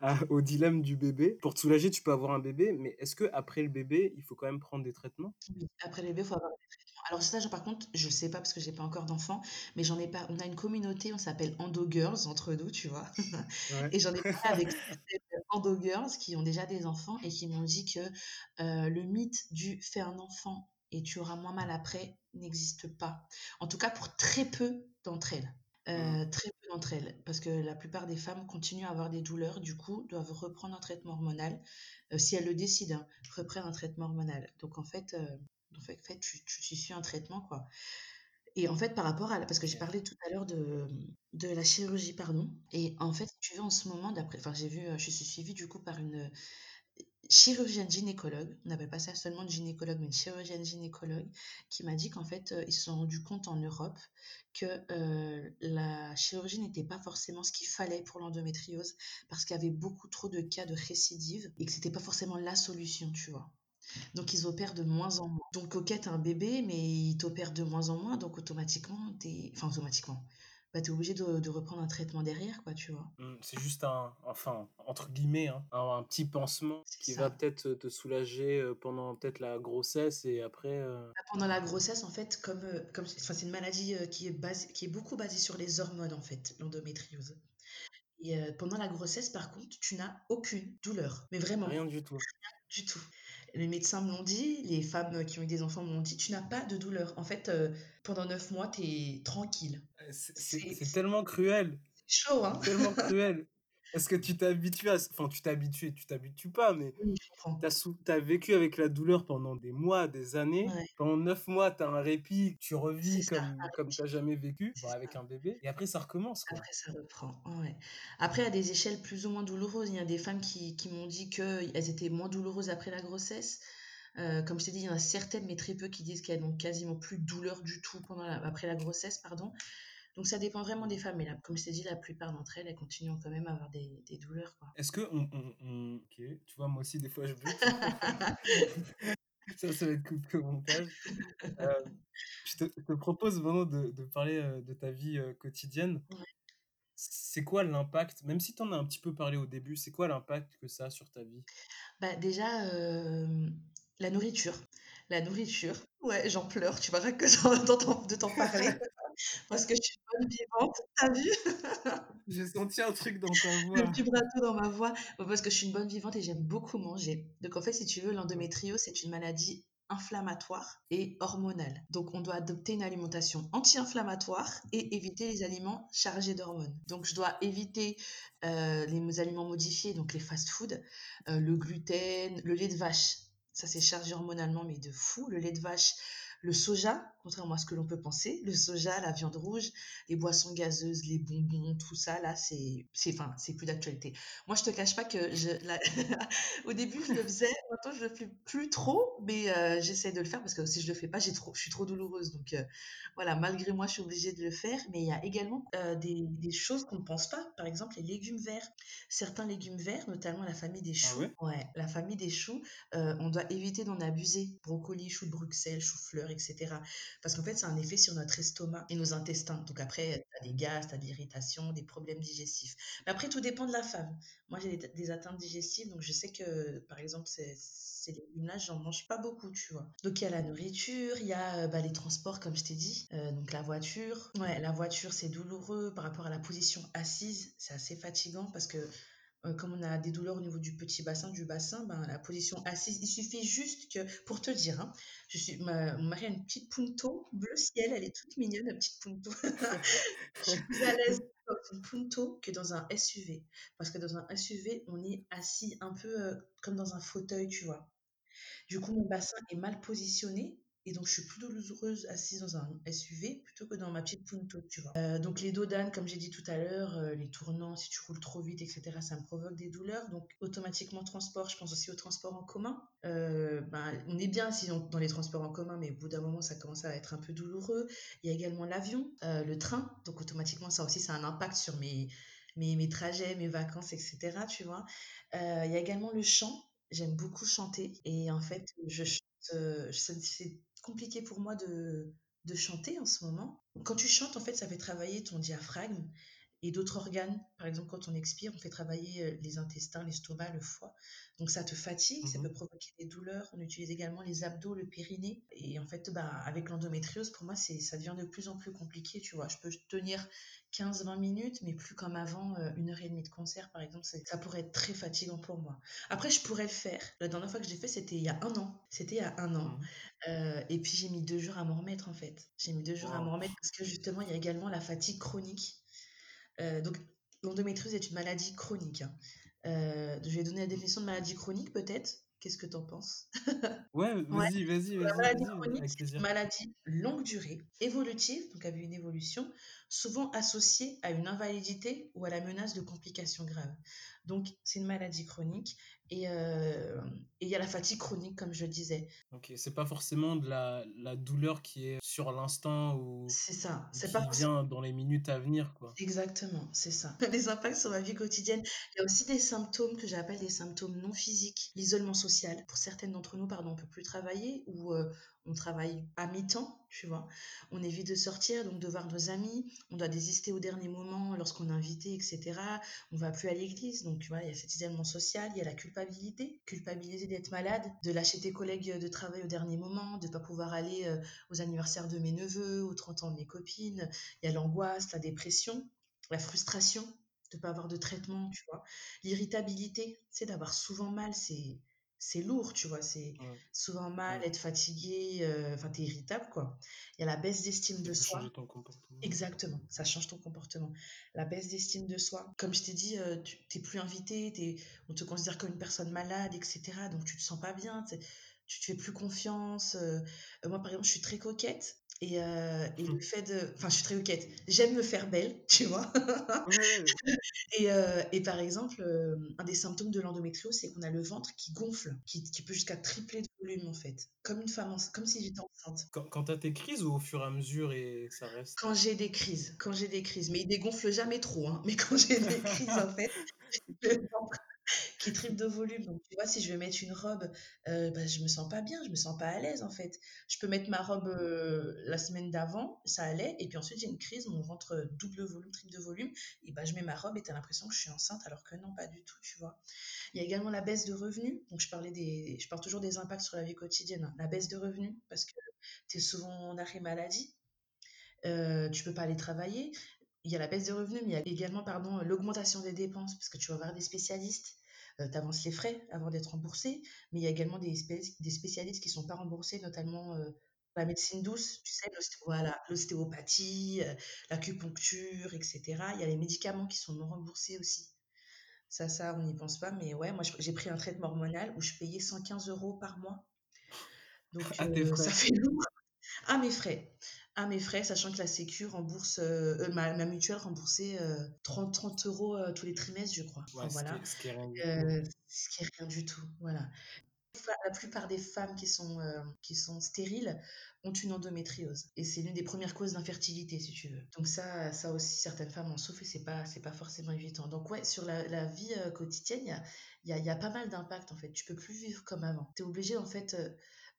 au dilemme du bébé, pour te soulager, tu peux avoir un bébé, mais est-ce que après le bébé, il faut quand même prendre des traitements? Oui, après les bébés, il faut avoir des traitements. Alors ça, par contre, je sais pas parce que j'ai pas encore d'enfant, mais j'en ai pas. On a une communauté, on s'appelle Endo Girls entre nous, tu vois. Ouais. Et j'en ai parlé avec Endo Girls qui ont déjà des enfants et qui m'ont dit que euh, le mythe du fais un enfant et tu auras moins mal après n'existe pas. En tout cas, pour très peu d'entre elles. Euh, très peu d'entre elles, parce que la plupart des femmes continuent à avoir des douleurs, du coup, doivent reprendre un traitement hormonal, euh, si elles le décident, hein, reprennent un traitement hormonal. Donc en fait, euh, en fait, fait, tu, tu, tu suis un traitement, quoi. Et en fait, par rapport à... la- Parce que j'ai parlé tout à l'heure de, de la chirurgie, pardon. Et en fait, tu veux, en ce moment, d'après... Enfin, j'ai vu... euh, Je suis suivie, du coup, par une chirurgienne gynécologue. On n'appelle pas ça seulement une gynécologue, mais une chirurgienne gynécologue qui m'a dit qu'en fait, euh, ils se sont rendus compte en Europe que euh, la chirurgie n'était pas forcément ce qu'il fallait pour l'endométriose parce qu'il y avait beaucoup trop de cas de récidive et que c'était pas forcément la solution, tu vois. Donc ils opèrent de moins en moins. Donc ok, t'as un bébé, mais ils t'opèrent de moins en moins, donc automatiquement, t'es... Enfin, automatiquement. Bah, t'es obligé de, de reprendre un traitement derrière, quoi, tu vois. Mm, C'est juste un, enfin, entre guillemets, hein, un, un petit pansement qui ça. va peut-être te soulager euh, pendant peut-être la grossesse et après. euh, Bah, Pendant la grossesse, en fait, comme, euh, comme c'est une maladie euh, qui est, basée, qui est beaucoup basée sur les hormones, en fait, l'endométriose. Et euh, pendant la grossesse, par contre, tu n'as aucune douleur. Mais vraiment, Rien du tout. du tout. Les médecins me l'ont dit, les femmes qui ont eu des enfants me l'ont dit, tu n'as pas de douleur. En fait, euh, pendant neuf mois, tu es tranquille. Euh, C'est tellement cruel, chaud, hein tellement cruel. Est-ce que tu t'habitues à... Enfin, tu t'habitues, tu t'habitues pas, mais Oui, comprends. t'as sou- t'as vécu avec la douleur pendant des mois, des années. Ouais. Pendant neuf mois, t'as un répit, tu revis ça, comme, comme répit. t'as jamais vécu, bon, avec ça. un bébé. Et après, ça recommence, quoi. Après, ça reprend. Ouais. Après, à des échelles plus ou moins douloureuses, il y a des femmes qui, qui m'ont dit qu'elles étaient moins douloureuses après la grossesse. Euh, comme je t'ai dit, il y en a certaines, mais très peu, qui disent qu'elles n'ont quasiment plus de douleur du tout pendant la- après la grossesse. pardon. Donc ça dépend vraiment des femmes. Mais là, comme je t'ai dit, la plupart d'entre elles, elles continuent quand même à avoir des, des douleurs. Est-ce que on, on- on- Ok, tu vois, moi aussi, des fois, je bute. ça, ça va être coupé au montage. Euh, je, te, je te propose vraiment de, de parler euh, de ta vie euh, quotidienne. Ouais. C'est quoi l'impact, même si tu en as un petit peu parlé au début, c'est quoi l'impact que ça a sur ta vie? Bah, déjà, euh, la nourriture. La nourriture. Ouais, j'en pleure. Tu vois, rien que de t'en parler. Parce que je suis une bonne vivante. T'as vu? J'ai senti un truc dans ta Le voix. vibrato dans ma voix. Parce que je suis une bonne vivante et j'aime beaucoup manger. Donc en fait, si tu veux, l'endométriose, c'est une maladie inflammatoire et hormonale. Donc on doit adopter une alimentation anti-inflammatoire et éviter les aliments chargés d'hormones. Donc je dois éviter euh, les aliments modifiés, donc les fast-foods, euh, le gluten, le lait de vache. Ça, c'est chargé hormonalement, mais de fou. Le lait de vache, le soja, contrairement à ce que l'on peut penser. Le soja, la viande rouge, les boissons gazeuses, les bonbons, tout ça, là, c'est, c'est, enfin, c'est plus d'actualité. Moi, je te cache pas que je, au début, je le faisais, maintenant, je le fais plus trop, mais euh, j'essaie de le faire parce que si je le fais pas, j'ai trop, je suis trop douloureuse. Donc, euh, voilà, malgré moi, je suis obligée de le faire. Mais il y a également euh, des, des choses qu'on ne pense pas. Par exemple, les légumes verts. Certains légumes verts, notamment la famille des Ah choux. ouais? Ouais, la famille des choux, on doit éviter d'en abuser. Brocoli, choux de Bruxelles, choux-fleurs, etc. Parce qu'en fait, ça a un effet sur notre estomac et nos intestins. Donc après, tu as des gaz, tu as de l'irritation, des problèmes digestifs. Mais après, tout dépend de la femme. Moi, j'ai des, atteintes digestives, donc je sais que, par exemple, ces, ces légumes-là, j'en mange pas beaucoup, tu vois. Donc il y a la nourriture, il y a euh, bah, les transports, comme je t'ai dit. Euh, donc la voiture. Ouais, la voiture, c'est douloureux par rapport à la position assise. C'est assez fatigant parce que euh, comme on a des douleurs au niveau du petit bassin, du bassin, ben, la position assise, il suffit juste que, pour te dire, hein, je suis, ma, mon mari a une petite punto bleu ciel, elle est toute mignonne, la petite punto. je suis plus à l'aise dans une punto que dans un SUV. Parce que dans un SUV, on est assis un peu euh, comme dans un fauteuil, tu vois. Du coup, mon bassin est mal positionné et donc, je suis plus douloureuse assise dans un SUV plutôt que dans ma petite Punto, tu vois. Euh, donc, les dos d'âne, comme j'ai dit tout à l'heure, euh, les tournants, si tu roules trop vite, etc., ça me provoque des douleurs. Donc, automatiquement, transport, je pense aussi au transport en commun. Euh, ben, on est bien assis dans les transports en commun, mais au bout d'un moment, ça commence à être un peu douloureux. Il y a également l'avion, le train. Donc, automatiquement, ça aussi, ça a un impact sur mes, mes, mes trajets, mes vacances, etc., tu vois. il y a également le chant. J'aime beaucoup chanter. Et en fait, je chante, compliqué pour moi de, de chanter en ce moment. Quand tu chantes, en fait, ça fait travailler ton diaphragme et d'autres organes. Par exemple, quand on expire, on fait travailler euh, les intestins, l'estomac, le foie. Donc ça te fatigue, ça mmh peut provoquer des douleurs. On utilise également les abdos, le périnée. Et en fait, bah, avec l'endométriose, pour moi, c'est, ça devient de plus en plus compliqué. Tu vois, je peux tenir 15-20 minutes, mais plus comme avant, euh, une heure et demie de concert, par exemple, ça pourrait être très fatigant pour moi. Après, je pourrais le faire. La dernière fois que je l'ai fait, c'était il y a un an. C'était il y a un an. Mmh euh, et puis, j'ai mis deux jours à m'en remettre, en fait. J'ai mis deux jours à m'en remettre parce que justement, il y a également la fatigue chronique. Euh, donc, l'endométriose est une maladie chronique. Hein. Euh, je vais donner la définition de maladie chronique, peut-être. Qu'est-ce que tu en penses? Ouais, vas-y, vas-y, vas-y. La maladie chronique, c'est une maladie longue durée, évolutive, donc avec une évolution, souvent associée à une invalidité ou à la menace de complications graves. Donc, c'est une maladie chronique et il y a la fatigue chronique, comme je disais. Ok, c'est pas forcément de la, la, douleur qui est sur l'instant ou c'est ça, c'est pas vient dans les minutes à venir, quoi. Exactement, c'est ça. Les impacts sur ma vie quotidienne. Il y a aussi des symptômes que j'appelle des symptômes non physiques, l'isolement social. Pour certaines d'entre nous, pardon, on peut plus travailler ou euh, on travaille à mi-temps, tu vois. On évite de sortir, donc de voir nos amis. On doit désister au dernier moment lorsqu'on est invité, etc. On va plus à l'église, donc tu vois, il y a cet isolement social, il y a la culpabilité, culpabiliser d'être malade, de lâcher tes collègues de travail au dernier moment, de pas pouvoir aller euh, aux anniversaires de mes neveux, aux 30 ans de mes copines. Il y a l'angoisse, la dépression, la frustration de pas avoir de traitement, tu vois. L'irritabilité, c'est d'avoir souvent mal, c'est c'est lourd, tu vois, c'est souvent mal, être fatigué, euh, enfin, t'es irritable, quoi. Il y a la baisse d'estime de soi. ton comportement. Exactement, ça change ton comportement. La baisse d'estime de soi. Comme je t'ai dit, euh, tu t'es plus invité, on te considère comme une personne malade, etc. Donc, tu te sens pas bien, tu te fais plus confiance. Moi, par exemple, je suis très coquette. Et, euh, et, le mmh. fait de. Enfin, je suis très coquette. J'aime me faire belle, tu vois? et, euh, et, par exemple, euh, un des symptômes de l'endométriose, c'est qu'on a le ventre qui gonfle, qui, qui peut jusqu'à tripler de volume, en fait. Comme une femme, comme si j'étais enceinte. Quand, quand tu as tes crises ou au fur et à mesure et ça reste? Quand j'ai des crises. Quand j'ai des crises. Mais il dégonfle jamais trop, hein. Mais quand j'ai des crises, en fait, le ventre qui triple de volume. Donc, tu vois, si je vais mettre une robe, euh, bah, je me sens pas bien, je me sens pas à l'aise en fait. Je peux mettre ma robe euh, la semaine d'avant, ça allait, et puis ensuite j'ai une crise, mon ventre double volume, triple de volume, et bah, je mets ma robe et tu as l'impression que je suis enceinte, alors que non, pas du tout, tu vois. Il y a également la baisse de revenus. Donc, je parle toujours des impacts sur la vie quotidienne. Hein. La baisse de revenus, parce que tu es souvent en arrêt maladie. Euh, tu peux pas aller travailler il y a la baisse de revenus, mais il y a également pardon, l'augmentation des dépenses, parce que tu vas avoir des spécialistes, euh, tu avances les frais avant d'être remboursé, mais il y a également des, des spécialistes qui ne sont pas remboursés, notamment euh, la médecine douce, tu sais, l'ostéopathie, euh, l'acupuncture, etc. Il y a les médicaments qui sont non remboursés aussi. Ça, ça, on n'y pense pas, mais ouais, moi j'ai pris un traitement hormonal où je payais 115 euros par mois. Donc ça fait lourd. À mes frais à mes frais, sachant que la Sécu rembourse, euh, euh, ma, mutuelle remboursait 30, euh, 30 euros tous les trimestres, je crois. voilà. Ce qui, est, rien du tout. Voilà. La plupart des femmes qui sont, qui sont stériles ont une endométriose. Et c'est l'une des premières causes d'infertilité, si tu veux. Donc ça, ça aussi, certaines femmes en souffrent et c'est pas, c'est pas forcément évident. Donc ouais, sur la, vie quotidienne, il y a, y, a, y a, pas mal d'impact, en fait. Tu peux plus vivre comme avant. Tu es obligé, en fait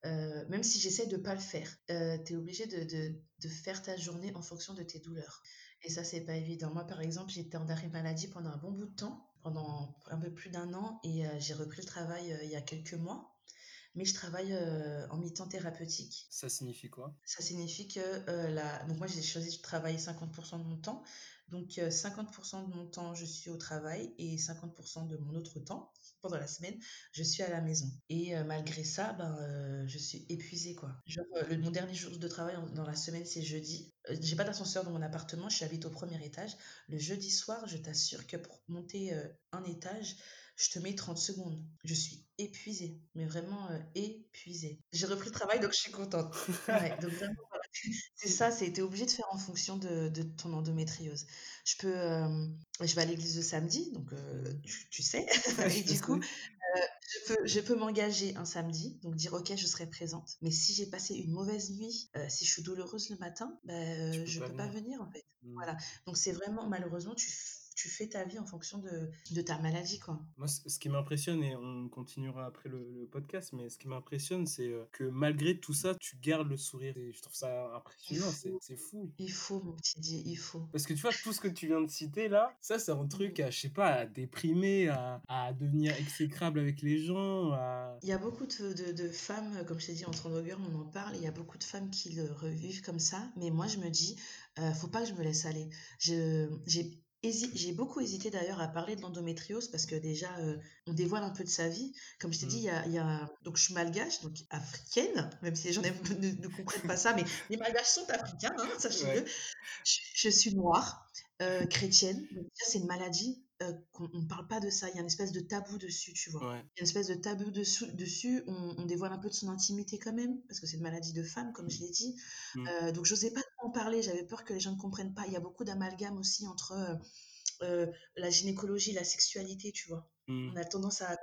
euh, même si j'essaie de pas le faire, euh, tu es obligé de, de, de, faire ta journée en fonction de tes douleurs. Et ça, c'est pas évident. Moi, par exemple, j'étais en arrêt maladie pendant un bon bout de temps, pendant un peu plus d'un an, et euh, j'ai repris le travail il y a quelques mois. mais je travaille euh, en mi-temps thérapeutique. Ça signifie quoi? Ça signifie que euh, la... donc moi j'ai choisi de travailler 50% de mon temps. Donc 50% de mon temps je suis au travail et 50% de mon autre temps pendant la semaine, je suis à la maison. Et malgré ça, ben, je suis épuisée, quoi. Genre, le, mon dernier jour de travail dans la semaine, c'est jeudi. J'ai pas d'ascenseur dans mon appartement, je habite au premier étage. Le jeudi soir, je t'assure que pour monter un étage, je te mets 30 secondes. Je suis épuisée, mais vraiment épuisée. J'ai repris le travail, donc je suis contente. donc vraiment, c'est ça, c'était obligé de faire en fonction de, de ton endométriose. Je peux, je vais à l'église le samedi, donc tu, tu, sais, et du coup, je peux, je peux m'engager un samedi, donc dire ok, je serai présente. Mais si j'ai passé une mauvaise nuit, si je suis douloureuse le matin, bah, je ne peux pas venir en fait. Mmh. Voilà. Donc c'est vraiment malheureusement tu tu fais ta vie en fonction de, de ta maladie, quoi. Moi, ce qui m'impressionne, et on continuera après le, podcast, mais ce qui m'impressionne, c'est euh, que malgré tout ça, tu gardes le sourire. Et je trouve ça impressionnant, c'est fou. Il faut, mon petit dit, il faut. Parce que tu vois, tout ce que tu viens de citer là, ça, c'est un truc à, je sais pas, à déprimer, à, à devenir exécrable avec les gens. Il y a beaucoup de, de, femmes, comme je t'ai dit, en Trondogger, on en parle, il y a beaucoup de femmes qui le revivent comme ça, mais moi, je me dis, euh, faut pas que je me laisse aller. J'ai j'ai beaucoup hésité d'ailleurs à parler de l'endométriose parce que déjà, euh, on dévoile un peu de sa vie. Comme je t'ai dit, mmh. il y a, donc je suis malgache, donc africaine, même si les gens ne, ne comprennent pas ça, mais les malgaches sont africains, hein, sachez-le. Je, suis noire, euh, chrétienne, donc c'est une maladie euh, qu'on ne parle pas de ça. Il y a une espèce de tabou dessus, tu vois. Il y a une espèce de tabou dessus. dessus. On, dévoile un peu de son intimité quand même, parce que c'est une maladie de femme, comme je l'ai dit. Mmh. Donc, j'osais pas en parler. J'avais peur que les gens ne comprennent pas. Il y a beaucoup d'amalgame aussi entre euh, euh, la gynécologie la sexualité, tu vois. Mmh. On a tendance à.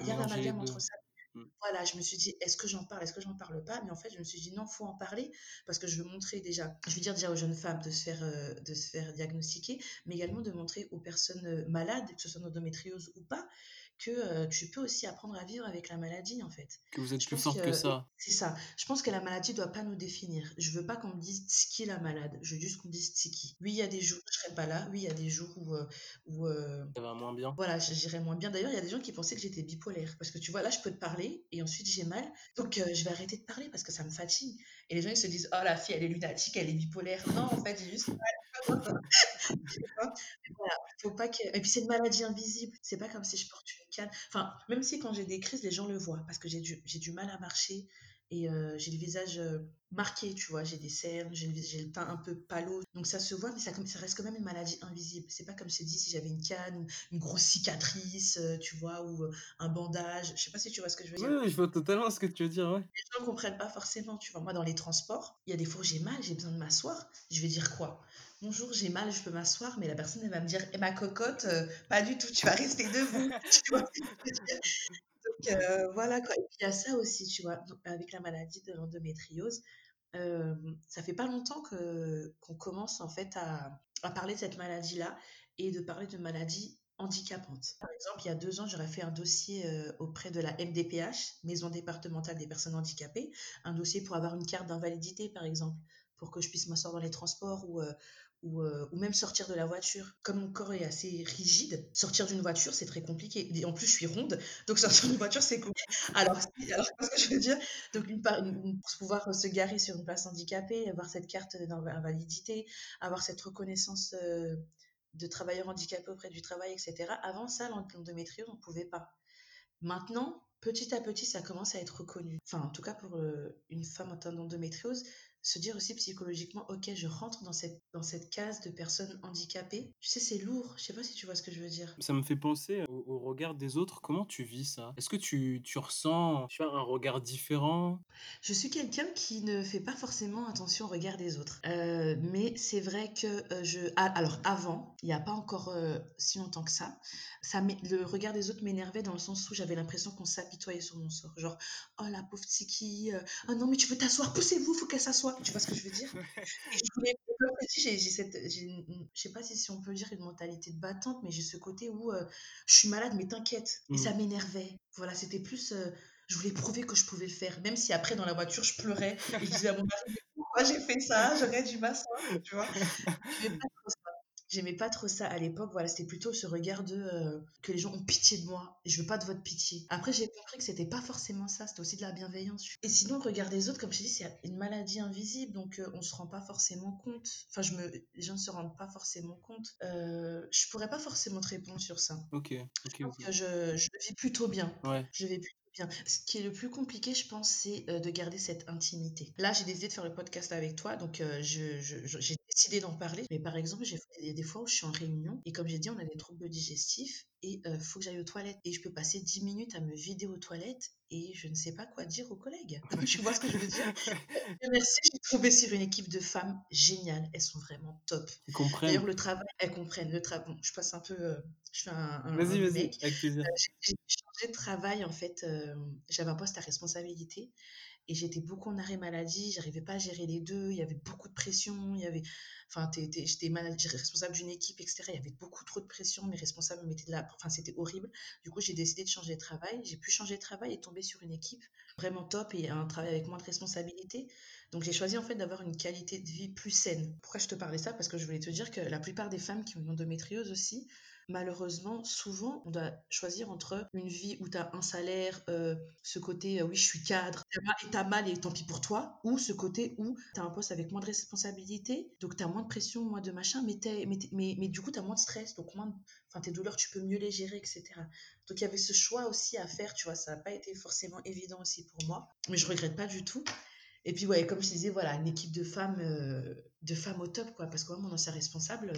Il y a un amalgame entre ça Mmh. Voilà, je me suis dit, est-ce que j'en parle, est-ce que j'en parle pas? Mais en fait, je me suis dit, non, faut en parler parce que je veux montrer déjà, je veux dire déjà aux jeunes femmes de se faire, euh, de se faire diagnostiquer, mais également de montrer aux personnes malades, que ce soit d'endométriose ou pas, que tu peux aussi apprendre à vivre avec la maladie, en fait. Que vous êtes plus forte que, ça. C'est ça. Je pense que la maladie ne doit pas nous définir. Je veux pas qu'on me dise qui est la malade. Je veux juste qu'on me dise qui. Oui, il y a des jours où je serai pas là. Oui, il y a des jours où. où ça va moins bien. Voilà, j'irai moins bien. D'ailleurs, il y a des gens qui pensaient que j'étais bipolaire. Parce que tu vois, là, je peux te parler et ensuite j'ai mal. Donc, je vais arrêter de parler parce que ça me fatigue. Et les gens, ils se disent Oh, la fille, elle est lunatique, elle est bipolaire. Non, en fait, j'ai juste faut pas que... Et puis c'est une maladie invisible. C'est pas comme si je porte une canne. Enfin, même si quand j'ai des crises, les gens le voient parce que j'ai du, j'ai du mal à marcher et euh, j'ai le visage euh, marqué, tu vois. J'ai des cernes, j'ai le, j'ai le teint un peu palo. Donc ça se voit, mais ça, ça reste quand même une maladie invisible. C'est pas comme je dis si j'avais une canne ou une grosse cicatrice, euh, tu vois, ou un bandage. Je sais pas si tu vois ce que je veux dire. Oui, je vois totalement ce que tu veux dire, ouais. Les gens comprennent pas forcément, tu vois. Moi, dans les transports, il y a des fois où j'ai mal, j'ai besoin de m'asseoir. Je vais dire quoi? Bonjour, j'ai mal, je peux m'asseoir, mais la personne, elle va me dire, eh, ma cocotte, euh, pas du tout, tu vas rester debout. tu vois Donc, euh, voilà, quoi. Et puis, il y a ça aussi, tu vois, avec la maladie de l'endométriose. Euh, ça fait pas longtemps que qu'on commence en fait à, à parler de cette maladie-là et de parler de maladies handicapantes. Par exemple, il y a deux ans, j'aurais fait un dossier euh, auprès de la MDPH, Maison départementale des personnes handicapées, un dossier pour avoir une carte d'invalidité, par exemple, pour que je puisse m'asseoir dans les transports ou, euh, ou, même sortir de la voiture. Comme mon corps est assez rigide, sortir d'une voiture, c'est très compliqué. Et en plus, je suis ronde, donc sortir d'une voiture, c'est compliqué. Alors, alors ce que je veux dire? Donc, pour pouvoir se garer sur une place handicapée, avoir cette carte d'invalidité, avoir cette reconnaissance euh, de travailleur handicapé auprès du travail, etc. Avant ça, l'endométriose, on ne pouvait pas. Maintenant, petit à petit, ça commence à être reconnu. Enfin, en tout cas, pour euh, une femme atteinte d'endométriose, se dire aussi psychologiquement, ok, je rentre dans cette, dans cette case de personnes handicapées. Tu sais, c'est lourd. Je sais pas si tu vois ce que je veux dire. Ça me fait penser au, regard des autres. Comment tu vis ça? Est-ce que tu, tu ressens tu as un regard différent? Je suis quelqu'un qui ne fait pas forcément attention au regard des autres. Euh, mais c'est vrai que euh, je... Ah, alors, avant, il n'y a pas encore euh, si longtemps que ça, ça le regard des autres m'énervait dans le sens où j'avais l'impression qu'on s'apitoyait sur mon sort. Genre, oh la pauvre Tiki, oh non mais tu veux t'asseoir, poussez-vous, faut qu'elle s'assoie. Tu vois ce que je veux dire? Et je voulais, j'ai, je sais pas si, si on peut dire une mentalité de battante, mais j'ai ce côté où euh, je suis malade, mais t'inquiète. Et ça mmh. m'énervait. Voilà, c'était plus, euh, je voulais prouver que je pouvais le faire, même si après dans la voiture je pleurais et je disais à mon mari, pourquoi j'ai fait ça? J'aurais dû m'asseoir, tu vois. Je pas ça. J'aimais pas trop ça à l'époque. Voilà, c'était plutôt ce regard de euh, que les gens ont pitié de moi. Je veux pas de votre pitié. Après, j'ai compris que c'était pas forcément ça. C'était aussi de la bienveillance. Et sinon, le regard des autres, comme je te dis, c'est une maladie invisible, donc euh, on se rend pas forcément compte. Enfin, je me, les gens ne se rendent pas forcément compte. Euh, je pourrais pas forcément te répondre sur ça. Ok, ok, ok. Que je, je vis plutôt bien. Ouais. Je vais plutôt bien. Ce qui est le plus compliqué, je pense, c'est euh, de garder cette intimité. Là, j'ai décidé de faire le podcast avec toi, donc euh, je, je- je- j'ai décidé d'en parler. Mais par exemple, j'ai il y a des fois où je suis en réunion et comme j'ai dit, on a des troubles digestifs et il faut que j'aille aux toilettes. Et je peux passer 10 minutes à me vider aux toilettes et je ne sais pas quoi dire aux collègues. tu vois ce que je veux dire? Merci, j'ai trouvé sur une équipe de femmes géniales. Elles sont vraiment top. Ils comprennent. D'ailleurs, le travail, elles comprennent le travail. Bon, je passe un peu, euh, je fais un, un- Vas-y, un vas-y, avec plaisir. Euh, j'ai de travail en fait. j'avais un poste à responsabilité et j'étais beaucoup en arrêt maladie. J'arrivais pas à gérer les deux. Il y avait beaucoup de pression. Il y avait, enfin, j'étais responsable d'une équipe, etc. Il y avait beaucoup trop de pression. Mes responsables me mettaient de la, enfin, c'était horrible. Du coup, j'ai décidé de changer de travail. J'ai pu changer de travail et tomber sur une équipe vraiment top et un travail avec moins de responsabilité. Donc j'ai choisi en fait d'avoir une qualité de vie plus saine. Pourquoi je te parlais ça? Parce que je voulais te dire que la plupart des femmes qui ont une endométriose aussi, malheureusement, souvent, on doit choisir entre une vie où tu as un salaire, euh, ce côté euh, oui, je suis cadre, et t'as mal et tant pis pour toi, ou ce côté où tu as un poste avec moins de responsabilité, donc tu as moins de pression, moins de machin, mais, mais, mais, mais du coup, tu as moins de stress, donc moins de- enfin, tes douleurs, tu peux mieux les gérer, etc. Donc il y avait ce choix aussi à faire, tu vois, ça n'a pas été forcément évident aussi pour moi, mais je regrette pas du tout. Et puis, ouais, comme je disais, voilà, une équipe de femmes, euh, de femmes au top, quoi. Parce que moi, mon ancien responsable,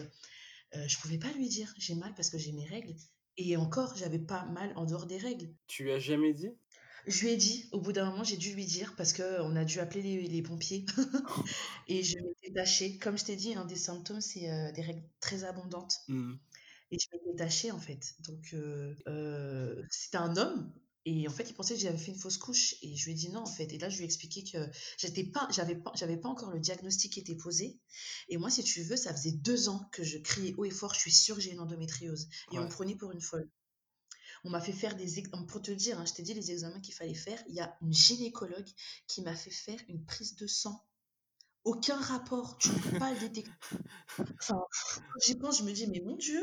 euh, je pouvais pas lui dire j'ai mal parce que j'ai mes règles. Et encore, j'avais pas mal en dehors des règles. Tu lui as jamais dit? Je lui ai dit, au bout d'un moment, j'ai dû lui dire parce qu'on a dû appeler les, les pompiers. et je m'étais tachée. Comme je t'ai dit, un des symptômes, c'est euh, des règles très abondantes. Hmm. Et je m'étais tachée, en fait. Donc, euh, euh, c'était un homme. Et en fait, il pensait que j'avais fait une fausse couche. Et je lui ai dit non, en fait. Et là, je lui ai expliqué que j'étais pas, j'avais pas, j'avais pas encore le diagnostic qui était posé. Et moi, si tu veux, ça faisait deux ans que je criais haut et fort, je suis sûre que j'ai une endométriose. Et on me prenait pour une folle. On m'a fait faire des... ex- Pour te dire, hein, je t'ai dit les examens qu'il fallait faire. Il y a une gynécologue qui m'a fait faire une prise de sang. Aucun rapport. Tu ne peux pas le détecter. Enfin, j'y pense, je me dis, mais mon Dieu.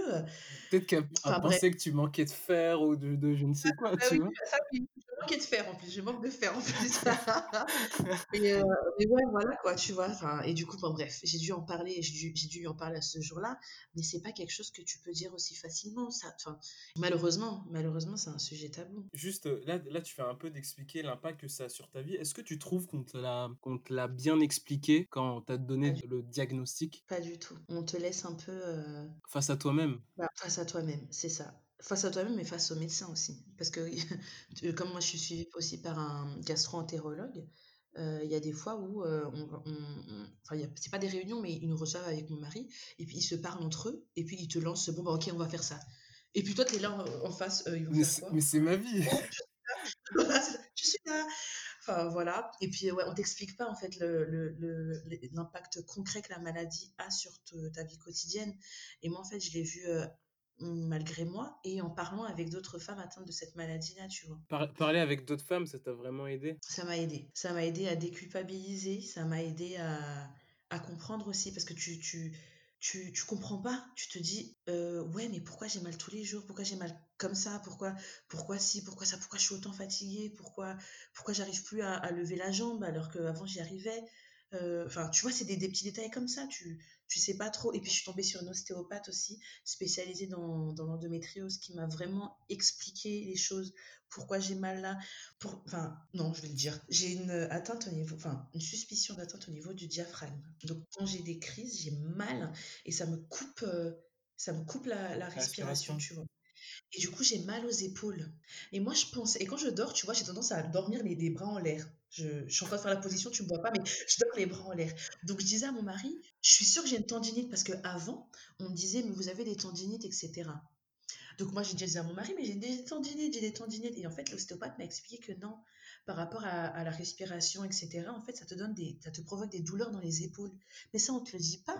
Peut-être qu'elle Enfin, pensait que tu manquais de fer ou de, de je ne sais quoi, Ah tu oui, vois. ça, je manquais de fer en plus, je manque de fer en plus. et, euh, mais ouais, voilà quoi, tu vois. Enfin, et du coup, bon, bref, j'ai dû en parler, j'ai dû, dû lui en parler à ce jour-là, mais c'est pas quelque chose que tu peux dire aussi facilement. Ça, enfin, malheureusement, malheureusement, c'est un sujet tabou. Juste euh, là, là, tu fais un peu d'expliquer l'impact que ça a sur ta vie. Est-ce que tu trouves qu'on te l'a qu'on te l'a bien expliqué? Quand on t'a donné le diagnostic? Pas du tout. On te laisse un peu euh, face à toi-même? Bah, face à toi-même, c'est ça. Face à toi-même, mais face au médecin aussi. Parce que, comme moi, je suis suivie aussi par un gastro-entérologue, euh, il y a des fois où, euh, on, on- enfin, c'est pas des réunions, mais ils nous reçoivent avec mon mari, et puis ils se parlent entre eux, et puis ils te lancent, bon, bah, ok, on va faire ça. Et puis toi, tu es là en, en face, euh, ils vont Mais faire c'est quoi? mais c'est ma vie je suis là. Enfin, voilà. Et puis, ouais, on t'explique pas, en fait, le- le- le- le- l'impact concret que la maladie a sur te- ta vie quotidienne. Et moi, en fait, je l'ai vu euh, malgré moi et en parlant avec d'autres femmes atteintes de cette maladie-là, tu vois. Par- Parler avec d'autres femmes, ça t'a vraiment aidé? Ça m'a aidé. Ça m'a aidé à déculpabiliser, ça m'a aidé à, à comprendre aussi, parce que tu, tu, tu, tu comprends pas. Tu te dis, euh, ouais, mais pourquoi j'ai mal tous les jours? Pourquoi j'ai mal comme ça? Pourquoi, pourquoi si Pourquoi ça? Pourquoi je suis autant fatiguée? Pourquoi, pourquoi j'arrive plus à, à lever la jambe alors qu'avant j'y arrivais? Enfin, tu vois, c'est des, des petits détails comme ça. Tu, tu sais pas trop. Et puis, je suis tombée sur une ostéopathe aussi, spécialisée dans, dans l'endométriose, qui m'a vraiment expliqué les choses. Pourquoi j'ai mal là pour, enfin, non, je vais le dire. J'ai une atteinte au niveau, enfin, une suspicion d'atteinte au niveau du diaphragme. Donc, quand j'ai des crises, j'ai mal et ça me coupe, euh, ça me coupe la, la respiration, respiration. tu vois. Et du coup, j'ai mal aux épaules. Et moi, je pense, et quand je dors, tu vois, j'ai tendance à dormir les, les bras en l'air. Je, suis en train de faire la position, tu me vois pas, mais je dors les bras en l'air. Donc, je disais à mon mari, je suis sûre que j'ai une tendinite parce qu'avant, on me disait, mais vous avez des tendinites, etc. Donc, moi, j'ai disais à mon mari, mais j'ai des tendinites, j'ai des tendinites. Et en fait, l'ostéopathe m'a expliqué que non, par rapport à, la respiration, etc., en fait, ça te donne des, ça te provoque des douleurs dans les épaules. Mais ça, on te le dit pas.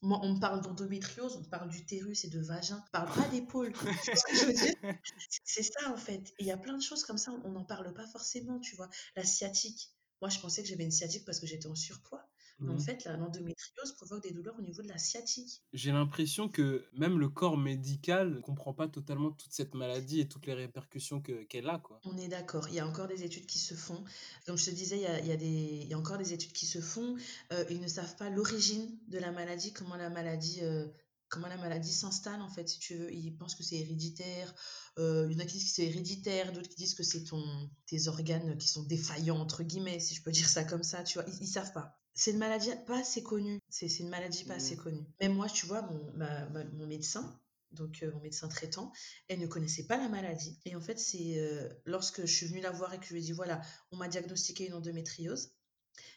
Moi, on me parle d'endométriose, on te parle d'utérus et de vagin. On parle pas d'épaule. Vois ce que je veux dire? C'est ça, en fait. Et il y a plein de choses comme ça, on n'en parle pas forcément, tu vois. La sciatique. Moi, je pensais que j'avais une sciatique parce que j'étais en surpoids. Mais en Mmh fait, l'endométriose provoque des douleurs au niveau de la sciatique. J'ai l'impression que même le corps médical ne comprend pas totalement toute cette maladie et toutes les répercussions que qu'elle a, quoi. On est d'accord, il y a encore des études qui se font. Comme je te disais, il y a, il y a des, il y a encore des études qui se font. Euh, ils ne savent pas l'origine de la maladie, comment la maladie, euh, comment la maladie s'installe en fait, si tu veux. Ils pensent que c'est héréditaire. Euh, il y en a qui disent que c'est héréditaire, d'autres qui disent que c'est ton, tes organes qui sont défaillants entre guillemets, si je peux dire ça comme ça. Tu vois, ils, ils savent pas. C'est une maladie pas assez connue. C'est une maladie pas assez Mmh. connue. Même moi, tu vois, mon, ma- ma- mon médecin, donc euh, mon médecin traitant, elle ne connaissait pas la maladie. Et en fait, c'est euh, lorsque je suis venue la voir et que je lui ai dit, voilà, on m'a diagnostiqué une endométriose,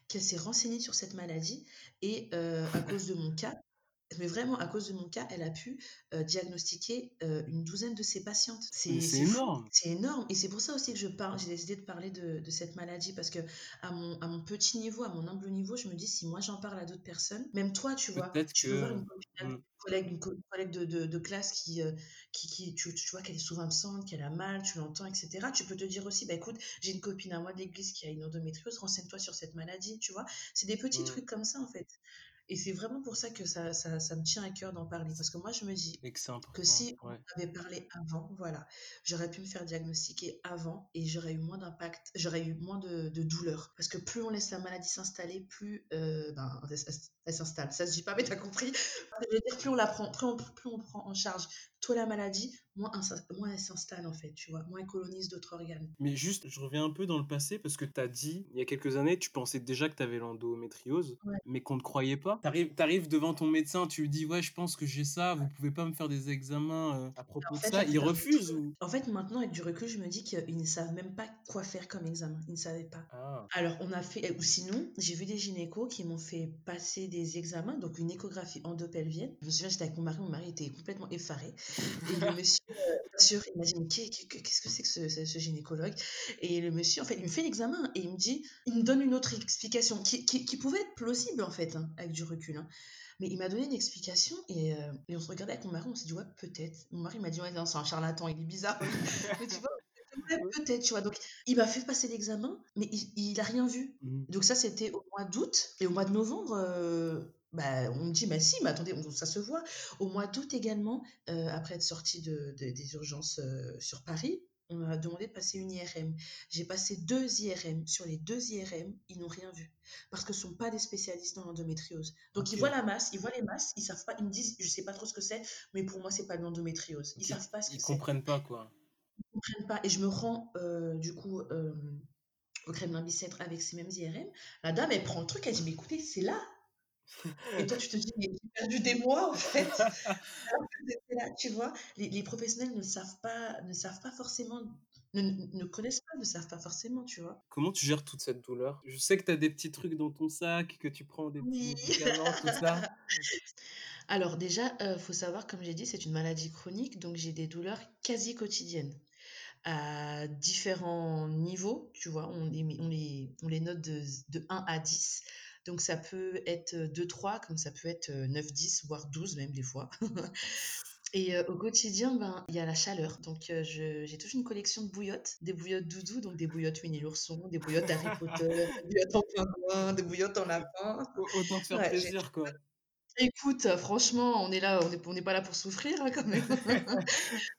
qu'elle s'est renseignée sur cette maladie. Et euh, à cause de mon cas, mais vraiment à cause de mon cas, elle a pu euh, diagnostiquer euh, une douzaine de ses patientes. C'est énorme. c'est énorme. Et c'est pour ça aussi que je parle, j'ai décidé de parler de, de cette maladie parce que à mon, à mon petit niveau, à mon humble niveau, je me dis si moi j'en parle à d'autres personnes, même toi, tu vois, tu peux voir que une copine, à- mmh, une collègue, une collègue de, de classe qui, euh, qui, qui tu, tu vois qu'elle est souvent absente, qu'elle a mal, tu l'entends, etc. Tu peux te dire aussi, bah écoute, j'ai une copine à moi de l'église qui a une endométriose, renseigne-toi sur cette maladie, tu vois. C'est des petits mmh trucs comme ça en fait. Et c'est vraiment pour ça que ça, ça, ça me tient à cœur d'en parler. Parce que moi, je me dis que si on ouais. avait parlé avant, voilà, j'aurais pu me faire diagnostiquer avant et j'aurais eu moins d'impact, j'aurais eu moins de, de douleur. Parce que plus on laisse la maladie s'installer, plus euh, ben, elle, elle- elle s'installe. Ça se dit pas, mais t'as compris. Je veux dire, plus on la prend, plus on, plus on prend en charge toi la maladie, moins, elle s'installe en fait, tu vois, moins elle colonise d'autres organes. Mais juste, je reviens un peu dans le passé parce que tu as dit, il y a quelques années, tu pensais déjà que tu avais l'endométriose, Ouais. mais qu'on ne croyait pas. T'arrives, t'arrives devant ton médecin, tu lui dis, ouais, je pense que j'ai ça, vous pouvez pas me faire des examens euh, à propos En de ça. Il refuse ou... En fait, maintenant, avec du recul, je me dis qu'ils ne savent même pas quoi faire comme examen. Ils ne savaient pas. Ah, Alors, on a fait, ou sinon, j'ai vu des gynécos qui m'ont fait passer des examens, donc une échographie endopelvienne. Je me souviens, j'étais avec mon mari, mon mari était complètement effaré. Et le monsieur, euh, bien sûr, il m'a dit, mais qu'est- qu'est- qu'est-ce que c'est que ce, ce- ce gynécologue? Et le monsieur, en fait, il me fait l'examen et il me dit, il me donne une autre explication qui, qui, qui pouvait être plausible, en fait, hein, avec du recul. hein. Mais il m'a donné une explication et, euh, et on se regardait avec mon mari, on s'est dit, ouais, peut-être. Mon mari m'a dit, ouais, non, c'est un charlatan, il est bizarre. Mais tu vois, ouais, peut-être, tu vois. Donc, il m'a fait passer l'examen, mais il, il a rien vu. Mhm. Donc ça, c'était au mois d'août. Et au mois de novembre, euh, bah, on me dit, bah si, mais attendez, on- ça se voit. Au mois d'août également, euh, après être sorti de, de- des urgences euh, sur Paris, on m'a demandé de passer une IRM. J'ai passé deux IRM. Sur les deux IRM, ils n'ont rien vu. Parce que ce ne sont pas des spécialistes dans l'endométriose. Donc ils voient la masse, ils voient les masses, ils savent pas, ils me disent, je sais pas trop ce que c'est, mais pour moi, c'est pas de l'endométriose. Ils Ok. savent pas ce que Ils comprennent pas, quoi. comprennent pas. Et je me rends, euh, du coup, au Kremlin Bicêtre avec ces mêmes IRM. La dame, elle prend le truc, elle dit, mais écoutez, c'est là. Et toi, tu te dis, mais j'ai perdu des mois, en fait. Là, tu vois. Les, les professionnels ne savent pas, ne savent pas forcément, ne, ne connaissent pas, ne savent pas forcément, tu vois. Comment tu gères toute cette douleur? Je sais que tu as des petits trucs dans ton sac, que tu prends des petits Oui. médicaments, tout ça. Alors déjà, il faut savoir, comme j'ai dit, c'est une maladie chronique, donc j'ai des douleurs quasi quotidiennes à différents niveaux, tu vois, on les, met- on les, on les note de, de 1 à 10. Donc ça peut être 2-3, comme ça peut être 9-10, voire 12 même des fois. Et euh, au quotidien, ben, il y a la chaleur. Donc euh, j'ai toute une collection de bouillottes, des bouillottes doudou, donc des bouillottes Winnie l'ourson, des bouillottes Harry Potter, des bouillottes en pingouin, des bouillottes en lapin. Au- Autant te faire Ouais, plaisir, quoi. Écoute, euh, franchement, on est là, on n'est on n'est pas là pour souffrir hein, quand même.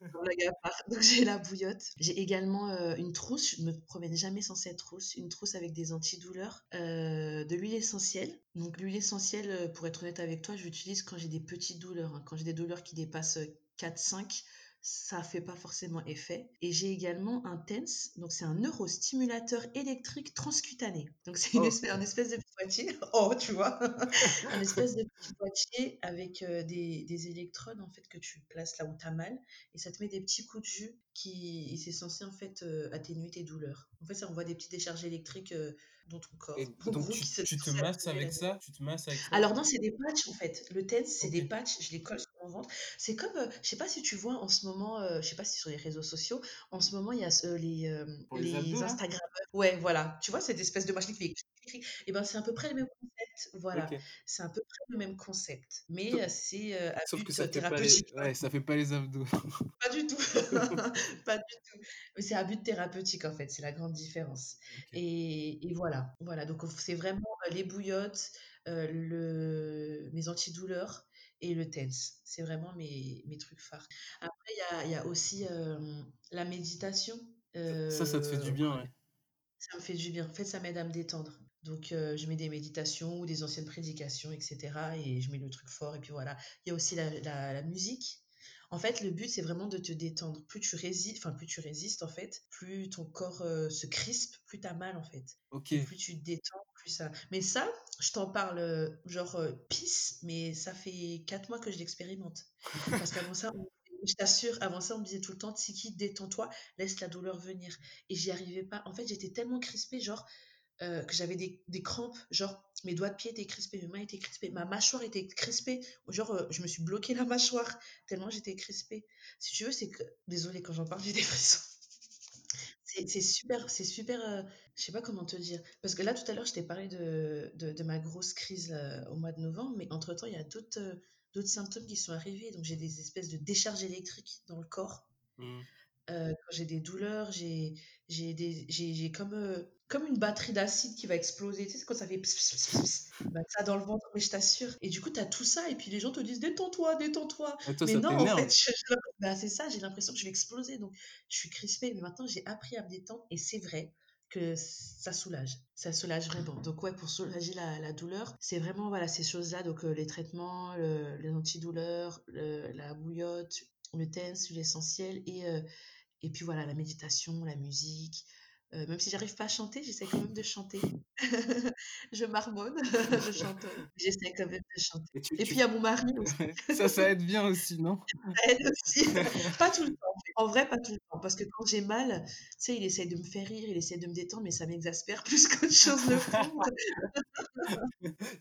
Blague à part. Donc j'ai la bouillotte. J'ai également euh, une trousse. Je ne me promène jamais sans cette trousse. Une trousse avec des antidouleurs, euh, de l'huile essentielle. Donc l'huile essentielle, euh, pour être honnête avec toi, je l'utilise quand j'ai des petites douleurs. hein. Quand j'ai des douleurs qui dépassent 4-5, ça fait pas forcément effet. Et j'ai également un TENS, donc c'est un neurostimulateur électrique transcutané. Donc c'est une Oh. espèce, un espèce de boîtier. Oh, tu vois un espèce de petit boîtier avec euh, des, des électrodes en fait que tu places là où tu as mal et ça te met des petits coups de jus qui c'est censé en fait euh, atténuer tes douleurs. En fait, ça envoie des petites décharges électriques euh, dans ton corps. Et donc, tu, tu te masses avec ça? Tu te masses avec ça? Alors non, c'est des patchs en fait. Le TENS, c'est des patchs, je les colle sur mon ventre. C'est comme, euh, je sais pas si tu vois en ce moment, euh, je sais pas si sur les réseaux sociaux, en ce moment il y a ce- les, euh, Pour les Instagrammeurs. Ouais, voilà. Tu vois cette espèce de machine qui fait. Et ben c'est à peu près le même concept. Voilà, c'est à peu près le même concept, mais euh, c'est euh, sauf but que ça euh, fait pas les, thérapeutique. hein. ouais, ça fait pas les abdos. Pas du tout, pas du tout. Mais c'est à but thérapeutique en fait, c'est la grande différence. Et, et voilà, voilà. Donc c'est vraiment euh, les bouillottes, euh, le, mes antidouleurs et le TENS. C'est vraiment mes, mes trucs phares. Après, il y a, y a, aussi euh, la méditation. ça, ça te fait du bien, ouais. Ça me fait du bien. En fait, ça m'aide à me détendre. Donc, je mets des méditations ou des anciennes prédications, etc. Et je mets le truc fort. Et puis voilà. Il y a aussi la, la, la musique. En fait, le but, c'est vraiment de te détendre. Plus tu résistes, enfin, plus tu résistes, en fait, plus ton corps se crispe, plus tu as mal, en fait. Ok. plus tu te détends, plus ça. Mais ça, je t'en parle, genre, pisse, mais ça fait quatre mois que je l'expérimente. Parce qu'avant ça, je t'assure, avant ça, on me disait tout le temps, Tiki, détends-toi, laisse la douleur venir. Et j'y arrivais pas. En fait, j'étais tellement crispée, genre, que j'avais des, des, crampes, genre mes doigts de pied étaient crispés, mes mains étaient crispées, ma mâchoire était crispée, genre je me suis bloqué la mâchoire tellement j'étais crispée. Si tu veux, c'est que, désolée quand j'en parle, j'ai des frissons. C'est super, c'est super, euh, je sais pas comment te dire. Parce que là, tout à l'heure, je t'ai parlé de, de, de, ma grosse crise euh, au mois de novembre, mais entre-temps, il y a d'autres euh, d'autres symptômes qui sont arrivés. Donc, j'ai des espèces de décharges électriques dans le corps. Mmh. j'ai des douleurs, j'ai j'ai comme, euh, comme une batterie d'acide qui va exploser. Tu sais, quand ça fait bah, ça dans le ventre, mais je t'assure. Et du coup, tu as tout ça, et puis les gens te disent détends-toi, détends-toi. Mais non, en fait, bah, c'est ça, j'ai l'impression que je vais exploser. Donc, je suis crispée, mais maintenant, j'ai appris à me détendre, et c'est vrai que ça soulage. Ça soulage vraiment. Donc ouais, pour soulager la, la douleur, c'est vraiment voilà ces choses-là. Donc euh, les traitements, le, les antidouleurs, le, la bouillotte, le TENS, l'essentiel et euh, et puis voilà, la méditation, la musique. Euh, même si j'arrive pas à chanter, j'essaie quand même de chanter. je marmonne, je chante. J'essaie quand même de chanter. Et, puis il y a mon mari aussi. ça, ça aide bien aussi, non? Ça aide aussi. pas tout le temps. En vrai, pas tout le temps. Parce que quand j'ai mal, tu sais, il essaie de me faire rire, il essaie de me détendre, mais ça m'exaspère plus qu'autre chose le fond.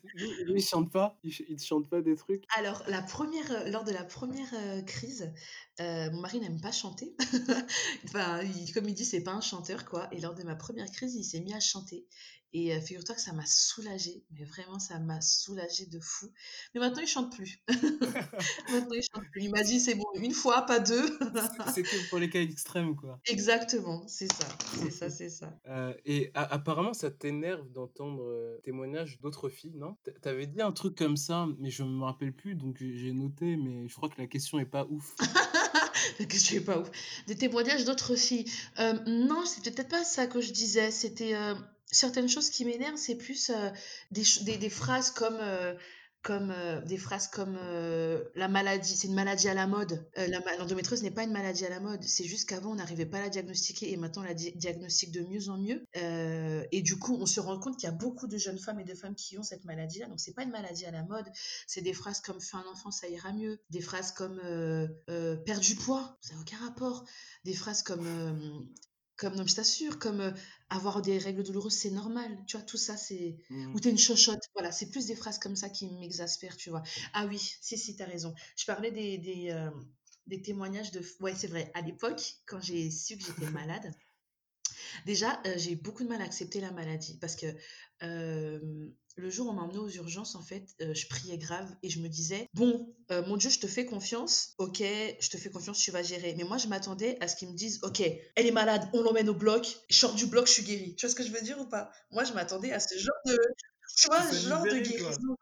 il chante pas? Il, chante pas des trucs? Alors, la première, lors de la première euh, crise, euh, mon mari n'aime pas chanter. enfin, comme il dit, c'est pas un chanteur, quoi. Et lors de ma première crise, il s'est mis à chanter. Et euh, figure-toi que ça m'a soulagée. Mais vraiment, ça m'a soulagée de fou. Mais maintenant, il chante plus. maintenant, il chante plus. Il m'a dit, c'est bon, une fois, pas deux. c'est que pour les cas extrêmes, quoi. Exactement, c'est ça. C'est ça, c'est ça. Euh, et apparemment, ça t'énerve d'entendre témoignages d'autres filles, non? T'avais dit un truc comme ça, mais je me rappelle plus, donc j'ai noté, mais je crois que la question est pas ouf. la question est pas ouf. Des témoignages d'autres filles. Euh, non, c'était peut-être pas ça que je disais. C'était certaines choses qui m'énervent, c'est plus euh, des, des, des, phrases comme, euh, comme euh, des phrases comme la maladie, c'est une maladie à la mode. L'endométriose n'est pas une maladie à la mode, c'est juste qu'avant on n'arrivait pas à la diagnostiquer et maintenant on la diagnostique de mieux en mieux. et du coup, on se rend compte qu'il y a beaucoup de jeunes femmes et de femmes qui ont cette maladie-là. Donc c'est pas une maladie à la mode, c'est des phrases comme fais un enfant, ça ira mieux. Des phrases comme perdre du poids, ça n'a aucun rapport. Des phrases comme comme non, je t'assure, comme avoir des règles douloureuses, c'est normal. Tu vois, tout ça, c'est. Mmh. Ou t'es une chochotte. Voilà, c'est plus des phrases comme ça qui m'exaspèrent, tu vois. Ah oui, si, si, t'as raison. Je parlais des, des, des témoignages de. Ouais, c'est vrai. À l'époque, quand j'ai su que j'étais malade, déjà, j'ai eu beaucoup de mal à accepter la maladie parce que le jour où on m'a emmené aux urgences, en fait, euh, je priais grave et je me disais, bon, euh, mon Dieu, je te fais confiance, ok, je te fais confiance, tu vas gérer. Mais moi, je m'attendais à ce qu'ils me disent, ok, elle est malade, on l'emmène au bloc, je sors du bloc, je suis guérie. Tu vois ce que je veux dire ou pas? Moi, je m'attendais à ce genre de, tu vois, genre de guérison.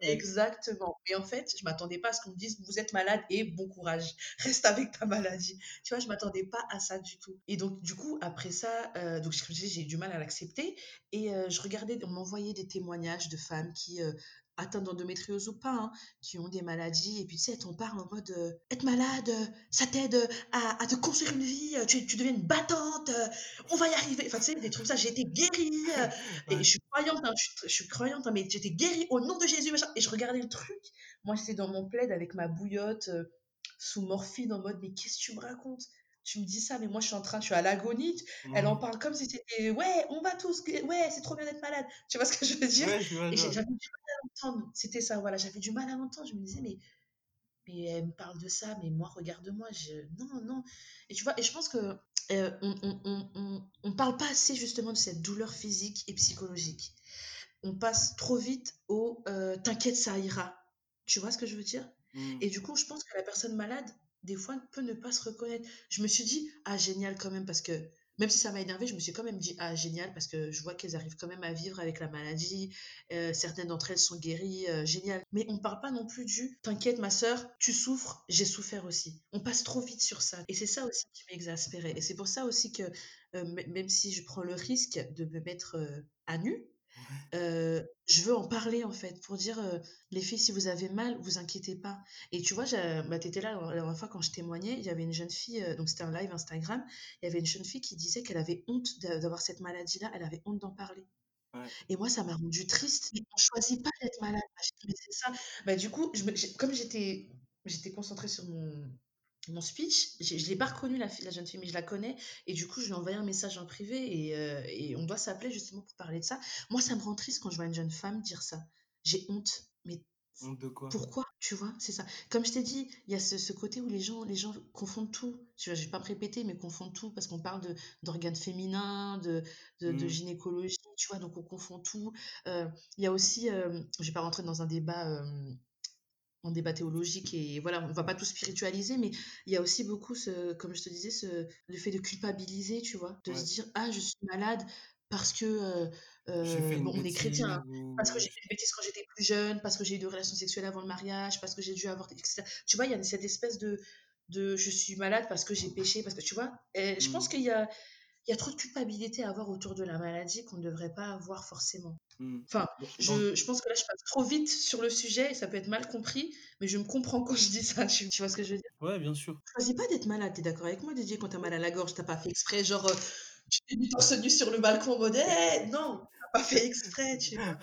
Exactement. Mais en fait, je m'attendais pas à ce qu'on me dise vous êtes malade et bon courage, reste avec ta maladie. Tu vois, je m'attendais pas à ça du tout. Et donc du coup, après ça, euh, donc j'ai eu du mal à l'accepter et euh, je regardais, on m'envoyait des témoignages de femmes qui euh, atteintes d'endométriose ou pas, hein, qui ont des maladies. Et puis, tu sais, on parle en mode euh, être malade, euh, ça t'aide euh, à, à, te construire une vie, tu, tu deviens une battante, on va y arriver. Enfin, tu sais, des trucs ça, j'ai été guérie. Et je suis croyante, hein, je, suis croyante, hein, mais j'étais guérie au nom de Jésus. Machin. Et je regardais le truc. Moi, j'étais dans mon plaid avec ma bouillotte sous morphine en mode, mais qu'est-ce que tu me racontes? Tu me dis ça, mais moi je suis en train, je suis à l'agonie. Elle en mmh. parle comme si c'était ouais, on va tous, ouais, c'est trop bien d'être malade. Tu vois ce que je veux dire? Et j'avais du mal à l'entendre. C'était ça, voilà, j'avais du mal à l'entendre. Je me disais, mais, mais elle me parle de ça, mais moi, regarde-moi. Je... Non, non. Et tu vois, et je pense que euh, on, on, on, on, parle pas assez justement de cette douleur physique et psychologique. On passe trop vite au euh, t'inquiète, ça ira. Tu vois ce que je veux dire? Mmh. Et du coup, je pense que la personne malade, des fois, peut ne pas se reconnaître. Je me suis dit, ah, génial quand même, parce que même si ça m'a énervé, je me suis quand même dit: «Ah génial» parce que je vois qu'elles arrivent quand même à vivre avec la maladie, heu, certaines d'entre elles sont guéries, heu, génial. Mais on parle pas non plus du: «T'inquiète ma sœur, tu souffres, j'ai souffert aussi». On passe trop vite sur ça et c'est ça aussi qui m'exaspérait et c'est pour ça aussi que, heu, même si je prends le risque de me mettre, à nu, Je veux en parler en fait pour dire, «Les filles, si vous avez mal, vous inquiétez pas» et tu vois, bah, tu étais là la dernière fois quand je témoignais, il y avait une jeune fille, donc c'était un live Instagram, il y avait une jeune fille qui disait qu'elle avait honte d'a d'avoir cette maladie-là, elle avait honte d'en parler Ouais. et moi ça m'a rendue triste. Mais on choisit pas d'être malade, mais c'est ça. Bah, du coup, je me comme j'étais j'étais concentrée sur mon mon speech, je l'ai pas reconnue la jeune fille, mais je la connais et du coup, je lui ai envoyé un message en privé et heu et on doit s'appeler justement pour parler de ça. Moi, ça me rend triste quand je vois une jeune femme dire ça. J'ai honte, mais Honte de quoi? pourquoi? Tu vois? C'est ça. Comme je t'ai dit, il y a ce ce côté où les gens les gens confondent tout. Je vais pas me répéter, mais confondent tout parce qu'on parle d'organes féminins, de de de Mmh. gynécologie, tu vois? Donc on confond tout. Heu, il y a aussi, hem, je vais pas rentrer dans un débat, hem en débat théologique et voilà, on va pas tout spiritualiser, mais il y a aussi beaucoup ce, comme je te disais, ce, le fait de culpabiliser, tu vois, de se dire ah je suis malade parce que euh, euh, bon, on est chrétien, hein, parce que j'ai fait une bêtise quand j'étais plus jeune, parce que j'ai eu des relations sexuelles avant le mariage, parce que j'ai dû avoir, etc. Tu vois, il y a cette espèce de, de je suis malade parce que j'ai péché, parce que tu vois, et je pense mmh, qu'il y a, il y a trop de culpabilité à avoir autour de la maladie qu'on ne devrait pas avoir forcément. mmh. Enfin, je, je pense que là, je passe trop vite sur le sujet et ça peut être mal compris, mais je me comprends quand je dis ça. Tu, tu vois ce que je veux dire? ouais, bien sûr. Tu choisis pas d'être malade, t'es d'accord avec moi, Didier, quand t'as mal à la gorge, t'as pas fait exprès, genre, euh, tu t'es mis torse nu sur le balcon en mode, Eh, non, t'as pas fait exprès, tu vois.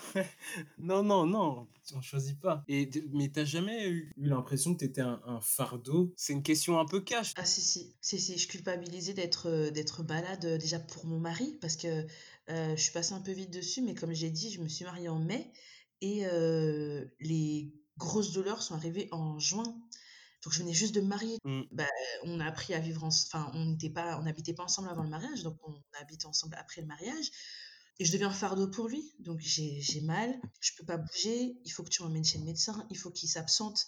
Non, non, non, on choisit pas. Et mais t'as jamais eu eu l'impression que t'étais un un fardeau? C'est une question un peu cash. Ah si, si, si, si, je culpabilisais d'être d'être malade euh, déjà pour mon mari, parce que euh, je suis passée un peu vite dessus, mais comme j'ai dit, je me suis mariée en mai et euh, les grosses douleurs sont arrivées en juin. Donc je venais juste de me marier. Mmh, Bah, on a appris à vivre ensemble, enfin on n'était pas, on n'habitait pas ensemble avant le mariage, donc on habite ensemble après le mariage. Et je deviens un fardeau pour lui. Donc j'ai j'ai mal, je peux pas bouger, il faut que tu m'emmènes chez le médecin, il faut qu'il s'absente.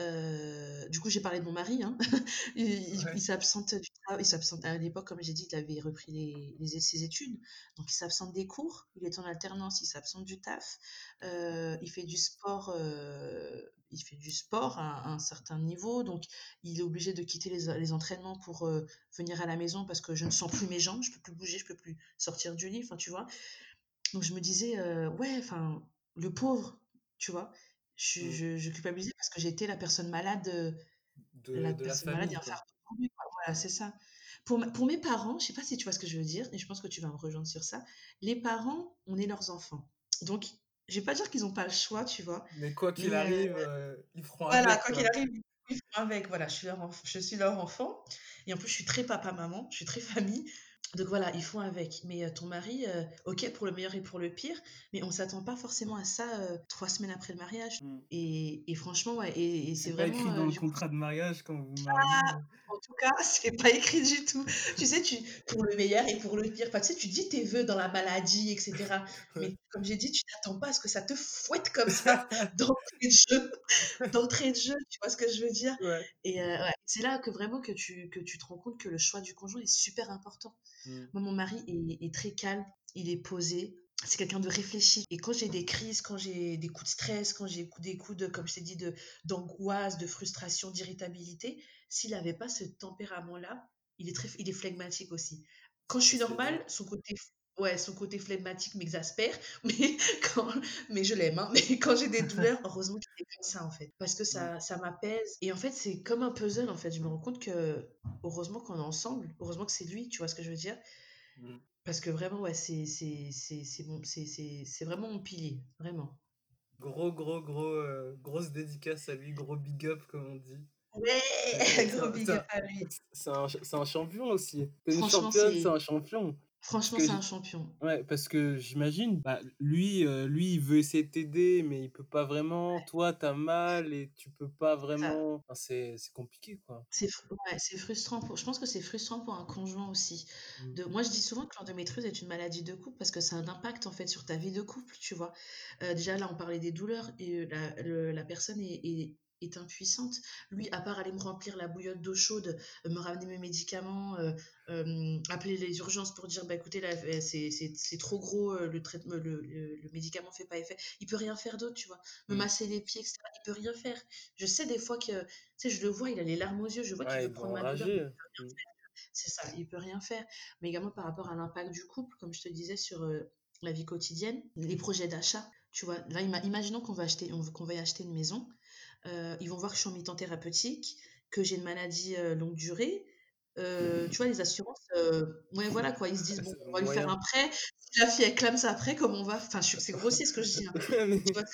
Euh, du coup, j'ai parlé de mon mari, hein. il, il- ouais. il s'absente du travail, il s'absente à l'époque, comme j'ai dit, il avait repris les, les- ses études. Donc il s'absente des cours, il est en alternance, il s'absente du taf, euh, il fait du sport, euh, il fait du sport à, à un certain niveau, donc il est obligé de quitter les, les entraînements pour venir à la maison parce que je ne sens plus mes jambes, je peux plus bouger, je peux plus sortir du lit, enfin tu vois. Donc je me disais, ouais, enfin, le pauvre, tu vois? Je Mmh. je je culpabilisais parce que j'étais la personne malade, heu, De la de personne malade famille, un quoi. quoi. Voilà, c'est ça. Pour ma pour mes parents, je sais pas si tu vois ce que je veux dire et je pense que tu vas me rejoindre sur ça. Les parents, on est leurs enfants. Donc je vais pas dire qu'ils ont pas le choix, tu vois? Mais quoi qu'il heu, arrive, heu, ils feront voilà, avec, quoi qu'il arrive, ils font avec. Voilà, je suis leur je suis leur enfant et en plus je suis très papa-maman, je suis très famille. Donc voilà, ils font avec. Mais euh, ton mari, euh, ok pour le meilleur et pour le pire, mais on s'attend pas forcément à ça euh, trois semaines après le mariage. Mmh. Et, et franchement, ouais, et, et c'est vraiment écrit dans euh, le contrat de mariage quand vous vous mariez. En tout cas, c'est pas écrit du tout. Tu sais, tu, pour le meilleur et pour le pire. Enfin, tu sais, tu dis tes vœux dans la maladie, etc. Mais comme j'ai dit, tu t'attends pas à ce que ça te fouette comme ça d'entrée de jeu, d'entrée de jeu. Tu vois ce que je veux dire? Ouais. Et euh, ouais, c'est là que vraiment que tu, que tu te rends compte que le choix du conjoint est super important. Mmh. Moi, mon mari est, est très calme, il est posé. C'est quelqu'un de réfléchi. Et quand j'ai des crises, quand j'ai des coups de stress, quand j'ai des coups de, comme je t'ai dit, de, d'angoisse, de frustration, d'irritabilité, s'il n'avait pas ce tempérament-là, il est très, il est flegmatique aussi. Quand je suis normale, son côté, ouais, son côté flegmatique m'exaspère, mais quand, mais je l'aime, hein. Mais quand j'ai des douleurs, heureusement qu'il est comme ça, en fait. Parce que ça, ça m'apaise. Et en fait, c'est comme un puzzle, en fait. Je me rends compte que, heureusement qu'on est ensemble. Heureusement que c'est lui, tu vois ce que je veux dire? Mmh. Parce que vraiment, ouais, c'est c'est c'est c'est vraiment mon pilier, vraiment. Gros, gros, gros, heu, grosse dédicace à lui, gros big up comme on dit. Ouais! Gros big up à lui. c'est un un champion aussi. Tu une championne, c'est un champion. Franchement, c'est un champion. ouais, parce que j'imagine, bah, lui, heu, lui, il veut essayer de t'aider, mais il peut pas vraiment. Toi, tu as mal et tu peux pas vraiment enfin, c'est compliqué, quoi. c'est fr ouais, c'est frustrant pour je pense que c'est frustrant pour un conjoint aussi. Mmh. De moi, je dis souvent que l'endométriose est une maladie de couple parce que ça a un impact, en fait, sur ta vie de couple, tu vois? Heu, déjà, là, on parlait des douleurs et heu, la le la personne est est est impuissante. Lui, à part aller me remplir la bouillotte d'eau chaude, euh, me ramener mes médicaments, euh, euh, appeler les urgences pour dire bah écoutez là c'est trop gros le traitement le, le, médicament fait pas effet. Il peut rien faire d'autre tu vois. Me mm. masser les pieds etc il peut rien faire. Je sais des fois que tu sais je le vois il a les larmes aux yeux je vois qu'il veut prendre ma douleur mm. c'est ça il peut rien faire. Mais également par rapport à l'impact du couple comme je te disais sur la vie quotidienne les projets d'achat tu vois. Là imaginons qu'on va acheter qu'on va acheter une maison euh, ils vont voir que je suis en mi-temps thérapeutique, que j'ai une maladie euh, longue durée. Euh, tu vois, les assurances, ouais, voilà quoi, ils se disent, bon, on va lui faire un prêt. Si la fille, elle clame ça après, comment on va. Enfin, c'est grossier ce que je dis. Hein. tu vois,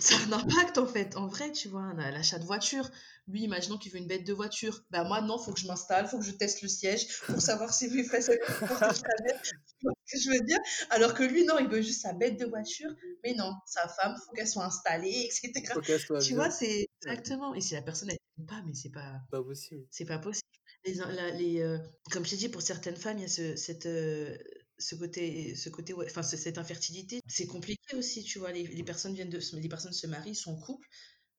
ça a un impact en fait, en vrai, tu vois, l'achat de voiture. Lui, imaginons qu'il veut une bête de voiture. Ben moi, non, faut que je m'installe, faut que je teste le siège pour savoir si lui fait ça. que je veux dire? Alors que lui, non, il veut juste sa bête de voiture, mais non, sa femme, faut qu'elle soit installée, etc. tu vois, c'est exactement. Et si la personne n'aime pas, mais c'est pas. Pas possible. C'est pas possible. Les, les, euh, comme je t'ai dit, pour certaines femmes, il y a ce, cette, euh, ce côté, ce côté enfin, cette infertilité, c'est compliqué aussi, tu vois. Les, les, personnes viennent de, les personnes se marient, sont en couple.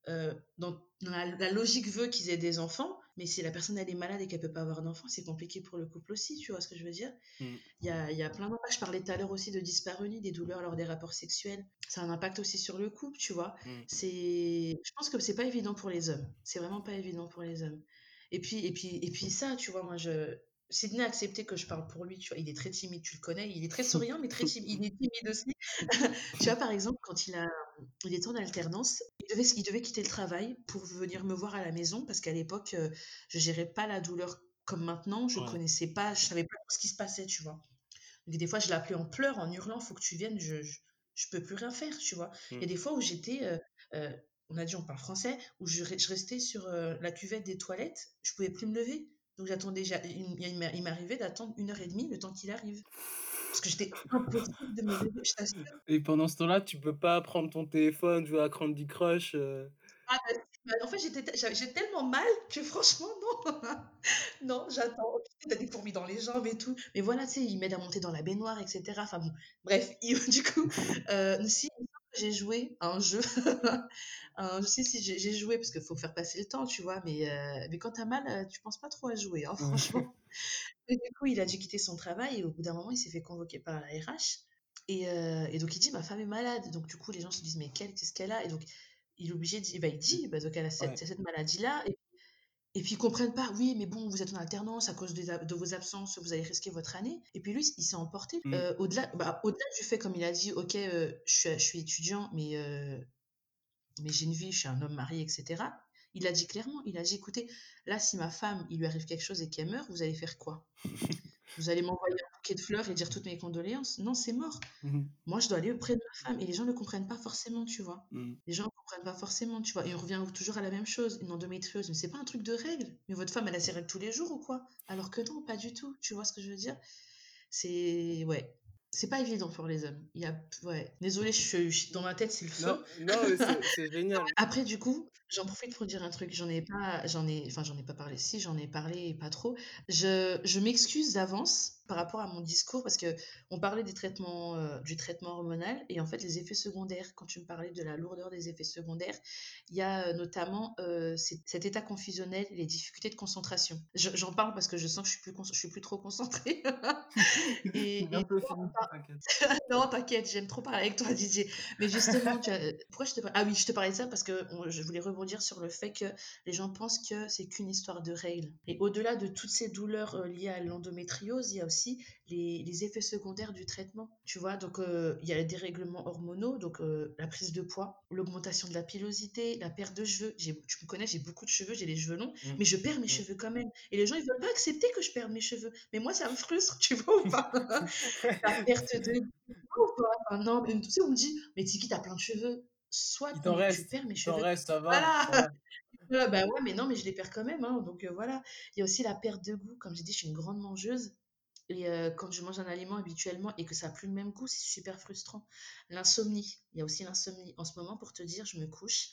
Euh, dans, la, logique veut qu'ils aient des enfants, mais si la personne elle est malade et qu'elle peut pas avoir d'enfants, c'est compliqué pour le couple aussi, tu vois ce que je veux dire? Mm. Il y, a, y, a, plein d'impacts. Je parlais tout à l'heure aussi de dyspareunie, des douleurs lors des rapports sexuels. Ça a un impact aussi sur le couple, tu vois. Mm. C'est, je pense que c'est pas évident pour les hommes. C'est vraiment pas évident pour les hommes. Et puis, et puis, et puis ça, tu vois, moi je, Sidney a accepté que je parle pour lui, tu vois, il est très timide, tu le connais, il est très souriant, mais très timide, il est timide aussi. tu vois, par exemple, quand il, a, il était en alternance, il devait, il devait quitter le travail pour venir me voir à la maison, parce qu'à l'époque, euh, je gérais pas la douleur comme maintenant, je connaissais pas, je savais pas ce qui se passait, tu vois. Donc, des fois, je l'appelais en pleurs, en hurlant, faut que tu viennes, je, je, peux plus rien faire, tu vois. Et mmh. des fois où j'étais, euh, euh, on a dit on parle français, où je, je restais sur la cuvette des toilettes, je pouvais plus me lever donc j'attendais, il m'arrivait d'attendre une heure et demie le temps qu'il arrive. Parce que j'étais impossible de me lever, je t'assure. Et pendant ce temps-là, tu peux pas prendre ton téléphone, jouer à Candy Crush euh... Ah bah, bah, en fait, j'ai tellement mal que franchement, non. non, j'attends. T'as des fourmis dans les jambes et tout. Mais voilà, tu sais, il m'aide à monter dans la baignoire, etc. Enfin bon, bref, du coup, euh, si j'ai joué à un jeu je sais si j'ai joué parce qu'il faut faire passer le temps, tu vois, mais, euh, mais quand t'as mal, euh, tu penses pas trop à jouer, hein, franchement. et du coup, il a dû quitter son travail et au bout d'un moment, il s'est fait convoquer par la RH. Et, euh, et, donc, il dit Ma femme est malade. Donc, du coup, les gens se disent Mais qu'est-ce qu'elle a? Et donc, il est obligé de dire bah, Il dit bah, Donc, elle a cette, cette maladie-là. Et, et, puis, ils comprennent pas Oui, mais bon, vous êtes en alternance à cause de, de vos absences, vous allez risquer votre année. Et puis, lui, il s'est emporté. Mmh. au-delà, bah, au-delà du fait, comme il a dit Ok, je suis, je, suis, étudiant, mais mais j'ai une vie, je suis un homme marié, etc. Il a dit clairement, il a dit, écoutez, là, si ma femme, il lui arrive quelque chose et qu'elle meurt, vous allez faire quoi? Vous allez m'envoyer bouquet de fleurs et dire toutes mes condoléances Non, c'est mort. Mmh Moi, je dois aller auprès de ma femme. Et les gens ne comprennent pas forcément, tu vois. Mmh. Les gens ne comprennent pas forcément, tu vois. Et on revient toujours à la même chose, une endométriose. Mais c'est pas un truc de règle. Mais votre femme, elle a ses règles tous les jours ou quoi? Alors que non, pas du tout. Tu vois ce que je veux dire? C'est... Ouais c'est pas évident pour les hommes. Il y a, ouais. Désolée, je, suis dans ma tête, c'est le feu. Non, non c'est génial. Après, du coup, J'en profite pour dire un truc, j'en ai pas, j'en ai, enfin j'en ai pas parlé, si j'en ai parlé pas trop. Je, je m'excuse d'avance par rapport à mon discours parce que on parlait des traitements, euh, du traitement hormonal et en fait les effets secondaires. Quand tu me parlais de la lourdeur des effets secondaires, il y a euh, notamment euh, cet état confusionnel, les difficultés de concentration. J'en parle parce que je sens que je suis plus, je suis plus trop concentrée. et, non, t'inquiète, j'aime trop parler avec toi, Didier. Mais justement, tu pourquoi je te, ah oui, je te parlais de ça parce que je voulais rebondir sur le fait que les gens pensent que c'est qu'une histoire de règles. Et au-delà de toutes ces douleurs liées à l'endométriose, il y a aussi les, effets secondaires du traitement. Tu vois, donc euh, il y a les dérèglements hormonaux, donc euh, la prise de poids, l'augmentation de la pilosité, la perte de cheveux. Tu me connais, j'ai beaucoup de cheveux, j'ai les cheveux longs, mmh. mais je perds mes mmh. cheveux quand même. Et les gens, ils veulent pas accepter que je perde mes cheveux. Mais moi, ça me frustre, tu vois ou pas? La perte de... non, mais, tu sais, on me dit, mais Tiki, t'as plein de cheveux soit tu perds mes cheveux. Reste, ça va. Voilà. bah ouais, mais non, mais je les perds quand même. Hein, donc euh, voilà. Il y a aussi la perte de goût. Comme j'ai dit, je suis une grande mangeuse. Et euh, quand je mange un aliment habituellement et que ça n'a plus le même goût, c'est super frustrant. L'insomnie. Il y a aussi l'insomnie. En ce moment, pour te dire, je me couche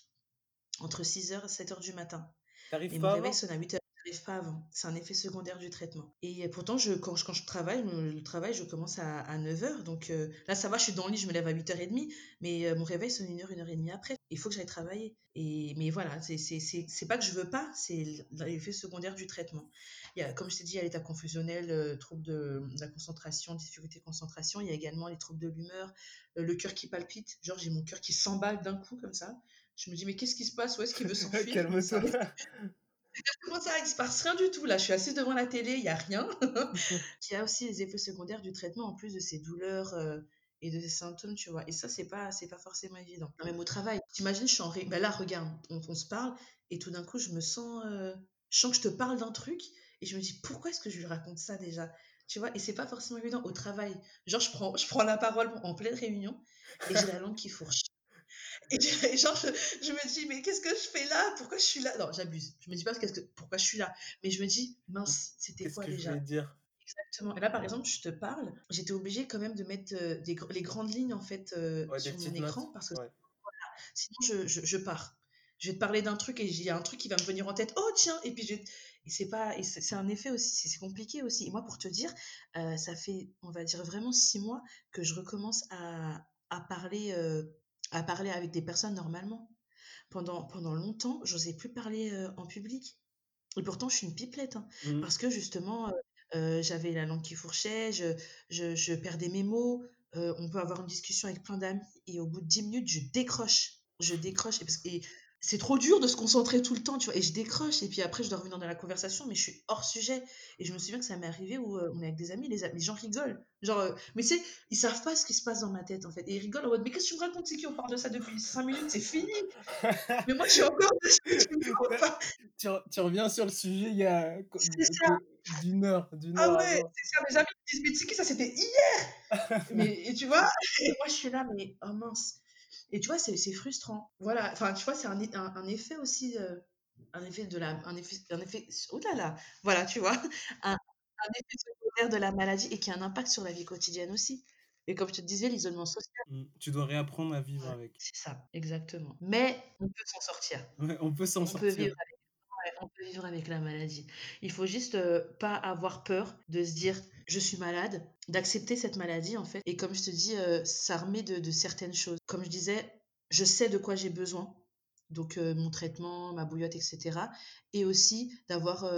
entre 6h et 7h du matin. Pas mon réveil sonne à 8h pas avant. C'est un effet secondaire du traitement. Et pourtant, je, quand, je, quand je travaille, le, travail, je commence à, 9h. Donc euh, là, ça va, je suis dans le lit, je me lève à 8h30. Mais euh, mon réveil sonne une heure, une heure et demie après. Il faut que j'aille travailler. Et, mais voilà, c'est pas que je veux pas, c'est l'effet secondaire du traitement. Il y a, comme je t'ai dit, il y a l'état confusionnel, euh, troubles de, la concentration, difficulté de concentration. Il y a également les troubles de l'humeur, euh, le cœur qui palpite. Genre, j'ai mon cœur qui s'emballe d'un coup comme ça. Je me dis, mais qu'est-ce qui se passe? Où est-ce qu'il veut s'enfuir? Calme-toi. Comment ça, il se passe rien du tout là. Je suis assise devant la télé, il y a rien. il y a aussi les effets secondaires du traitement en plus de ces douleurs. Euh, et de ces symptômes, tu vois. Et ça, c'est pas, c'est pas forcément évident. Même au travail, t'imagines, je suis en ré... ben là, regarde, on, se parle, et tout d'un coup, je me sens, euh, je sens que je te parle d'un truc, et je me dis, pourquoi est-ce que je lui raconte ça déjà? Tu vois, et c'est pas forcément évident au travail. Genre, je prends, je prends la parole en pleine réunion, et j'ai la langue qui fourche. Et, genre, je, me dis, mais qu'est-ce que je fais là? Pourquoi je suis là? Non, j'abuse. Je me dis pas qu'est-ce que, pourquoi je suis là? Mais je me dis, mince, c'était quoi que déjà? je dire? Exactement. Et là, par exemple, je te parle, j'étais obligée quand même de mettre euh, des, les grandes lignes en fait euh, sur mon écran parce que sinon je, je, pars. Je vais te parler d'un truc et il y a un truc qui va me venir en tête. Oh tiens Et puis je... et c'est pas et c'est un effet aussi. C'est compliqué aussi. Et moi, pour te dire, euh, ça fait on va dire vraiment six mois que je recommence à, à parler à parler avec des personnes normalement. Pendant pendant longtemps, j'osais plus parler en public. Et pourtant, je suis une pipelette, hein, mmh. parce que justement, j'avais la langue qui fourchait, je, je, je perdais mes mots. on peut avoir une discussion avec plein d'amis et au bout de 10 minutes, je décroche. Je décroche. Et, et c'est trop dur de se concentrer tout le temps, tu vois. Et je décroche. Et puis après, je dois revenir dans la conversation, mais je suis hors sujet. Et je me souviens que ça m'est arrivé où on est avec des amis, les, les gens rigolent. Genre, mais tu sais, ils savent pas ce qui se passe dans ma tête, en fait. Et ils rigolent en mode, mais qu'est-ce que tu me racontes, c'est qui on parle de ça depuis 5 minutes, c'est fini. mais moi, je suis encore dessus, tu, tu, reviens sur le sujet il y a d'une heure, d'une ah heure. Ah ouais, c'est ça, mes amis me disent, mais ça, c'était hier. mais, et tu vois, et moi, je suis là, mais oh mince. Et tu vois, c'est frustrant. Voilà, enfin, tu vois, c'est un, un, effet aussi, euh, un effet de la, un effet, un effet, oh là là, voilà, tu vois, un, un effet secondaire de la maladie et qui a un impact sur la vie quotidienne aussi. Et comme je te disais, l'isolement social. Mmh, tu dois réapprendre à vivre avec. C'est ça, exactement. Mais on peut s'en sortir. Ouais, on peut s'en sortir. Peut vivre avec on peut vivre avec la maladie. Il faut juste euh, pas avoir peur de se dire je suis malade, d'accepter cette maladie en fait. Et comme je te dis, euh, ça remet de, certaines choses. Comme je disais, je sais de quoi j'ai besoin. Donc euh, mon traitement, ma bouillotte, etc. Et aussi d'avoir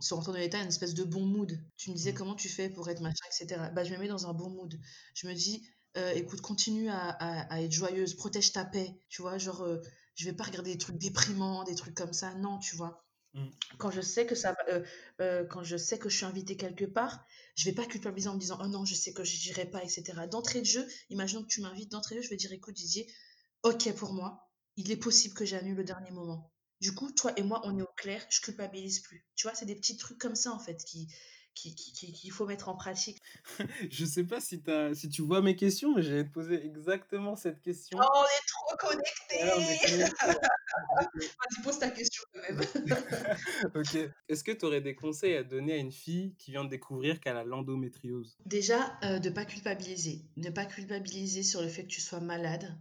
sur rentrer dans l'état une espèce de bon mood. Tu me disais mmh. comment tu fais pour être machin, etc. Bah, je me mets dans un bon mood. Je me dis, écoute, continue à, être joyeuse, protège ta paix. Tu vois, genre, je vais pas regarder des trucs déprimants, des trucs comme ça. Non, tu vois. Mmh. Quand je sais que ça euh, euh, quand je sais que je suis invitée quelque part, je vais pas culpabiliser en me disant oh non, je sais que je n'irai pas, etc. D'entrée de jeu, imaginons que tu m'invites d'entrée de jeu, je vais dire écoute Didier, ok pour moi, il est possible que j'annule le dernier moment. Du coup, toi et moi, on est au clair, je culpabilise plus. Tu vois, c'est des petits trucs comme ça en fait qui qu'il faut mettre en pratique. je sais pas si, as, si tu vois mes questions, mais j'allais te poser exactement cette question. Oh, on est trop connectés Vas-y, pose ta question quand même. ok. Est-ce que tu aurais des conseils à donner à une fille qui vient de découvrir qu'elle a l'endométriose? Déjà, euh, de ne pas culpabiliser. Ne pas culpabiliser sur le fait que tu sois malade.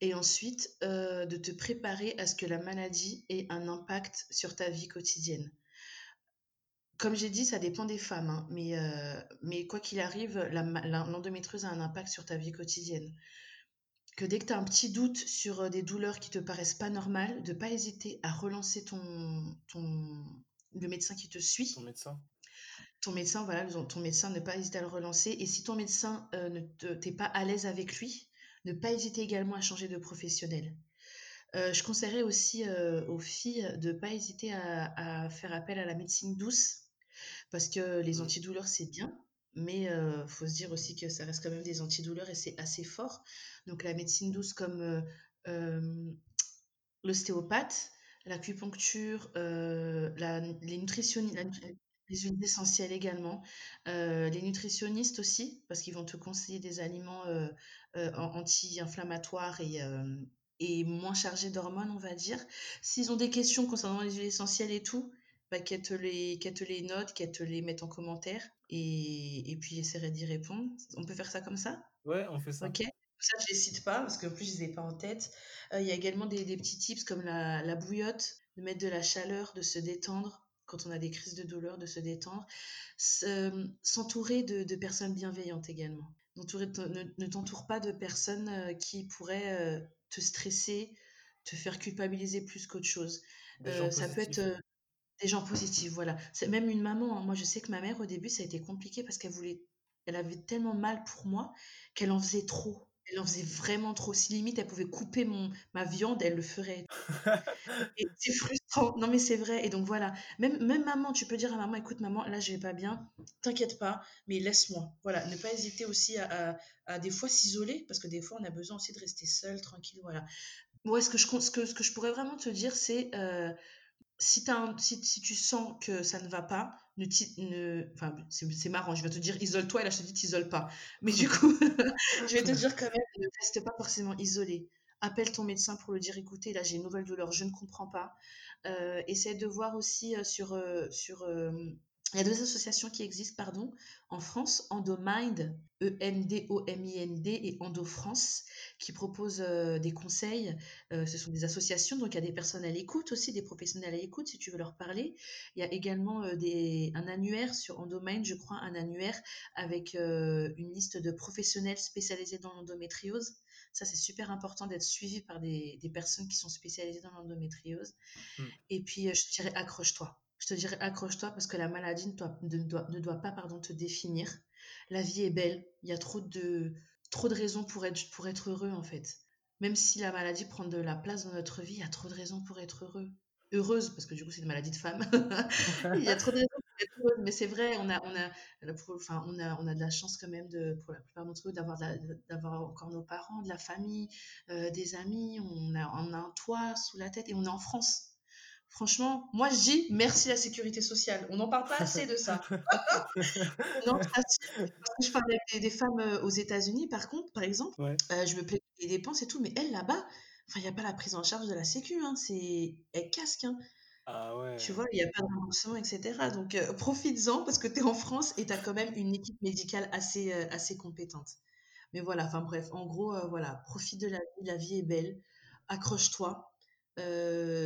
Et ensuite, euh, de te préparer à ce que la maladie ait un impact sur ta vie quotidienne. Comme j'ai dit, ça dépend des femmes, hein, mais, euh, mais quoi qu'il arrive, l'endométriose a un impact sur ta vie quotidienne. Que dès que tu as un petit doute sur euh, des douleurs qui te paraissent pas normales, de pas hésiter à relancer ton, ton, le médecin qui te suit. Ton médecin. Ton médecin, voilà, ton médecin, ne pas hésiter à le relancer. Et si ton médecin euh, ne t'es pas à l'aise avec lui, ne pas hésiter également à changer de professionnel. je conseillerais aussi aux filles de ne pas hésiter à, à, faire appel à la médecine douce parce que les mmh. antidouleurs, c'est bien, mais il faut se dire aussi que ça reste quand même des antidouleurs et c'est assez fort. Donc la médecine douce comme l'ostéopathe, l'acupuncture, les nutritionnistes, les huiles essentielles également, les nutritionnistes aussi, parce qu'ils vont te conseiller des aliments anti-inflammatoires et, et moins chargés d'hormones, on va dire. S'ils ont des questions concernant les huiles essentielles et tout, bah, qu'elle te, les, te les note, qu'elle te les mette en commentaire et, et puis j'essaierai d'y répondre. On peut faire ça comme ça? Ouais, on fait ça. Ok. Ça, je les cite pas parce qu'en plus, je les ai pas en tête. Euh, il y a également des, des, petits tips comme la, la, bouillotte, de mettre de la chaleur, de se détendre quand on a des crises de douleur, de se détendre. S'entourer de, de, personnes bienveillantes également. Ne, ne t'entoure pas de personnes euh, qui pourraient euh, te stresser, te faire culpabiliser plus qu'autre chose. Ça peut être. Des gens positifs, voilà. C'est même une maman, hein. Moi, je sais que ma mère, au début, ça a été compliqué parce qu'elle voulait elle avait tellement mal pour moi qu'elle en faisait trop. Elle en faisait vraiment trop. Si limite elle pouvait couper mon ma viande, elle le ferait. Et c'est frustrant. Non, mais c'est vrai et donc voilà. Même même maman, tu peux dire à maman: «Écoute maman, là je vais pas bien, t'inquiète pas, mais laisse-moi». Voilà, ne pas hésiter aussi à à à des fois s'isoler parce que des fois on a besoin aussi de rester seul, tranquille, voilà. Moi, ce que je ce que ce que je pourrais vraiment te dire, c'est, heu si, tu sens que ça ne va pas, ne, c'est marrant, je vais te dire isole-toi et là je te dis t'isole pas. Mais du coup, je vais te dire quand même, ne reste pas forcément isolé. Appelle ton médecin pour le dire écoutez, là j'ai une nouvelle douleur, je ne comprends pas. Euh, essaie de voir aussi euh, sur, euh, sur il y a deux associations qui existent, pardon, en France, EndoMind, E-N-D-O-M-I-N-D, et Endo France, qui proposent euh, des conseils. Euh, ce sont des associations, donc il y a des personnes à l'écoute aussi, des professionnels à l'écoute, si tu veux leur parler. Il y a également euh, des, un annuaire sur EndoMind, je crois, un annuaire avec une liste de professionnels spécialisés dans l'endométriose. Ça, c'est super important d'être suivi par des, des, personnes qui sont spécialisées dans l'endométriose. Mmh. Et puis, je dirais, accroche-toi je te dirais accroche-toi parce que la maladie ne doit, pas te définir. La vie est belle. Il y a trop de, trop de raisons pour être, heureux, en fait. Même si la maladie prend de la place dans notre vie, il y a trop de raisons pour être heureux. Heureuse, parce que du coup, c'est une maladie de femme. il y a trop de raisons pour être heureuse. Mais c'est vrai, on a, on, a, enfin, on, a, on a de la chance quand même, pour la plupart d'entre eux, d'avoir, d'avoir encore nos parents, de la famille, euh, des amis. On a, on a un toit sous la tête et on est en France. Franchement, moi je dis merci à la sécurité sociale. On n'en parle pas assez de ça. non, je parle avec des, femmes euh, aux États-Unis, par contre, par exemple, euh, je me plais les dépenses et tout, mais elles là-bas, il n'y a pas la prise en charge de la Sécu, hein, c'est elles casquent. Hein. Ah ouais. Tu vois, il n'y a pas de remboursement, etc. Donc euh, profites-en parce que tu es en France et tu as quand même une équipe médicale assez, assez compétente. Mais voilà, enfin bref, en gros, voilà, profite de la vie, la vie est belle, accroche-toi,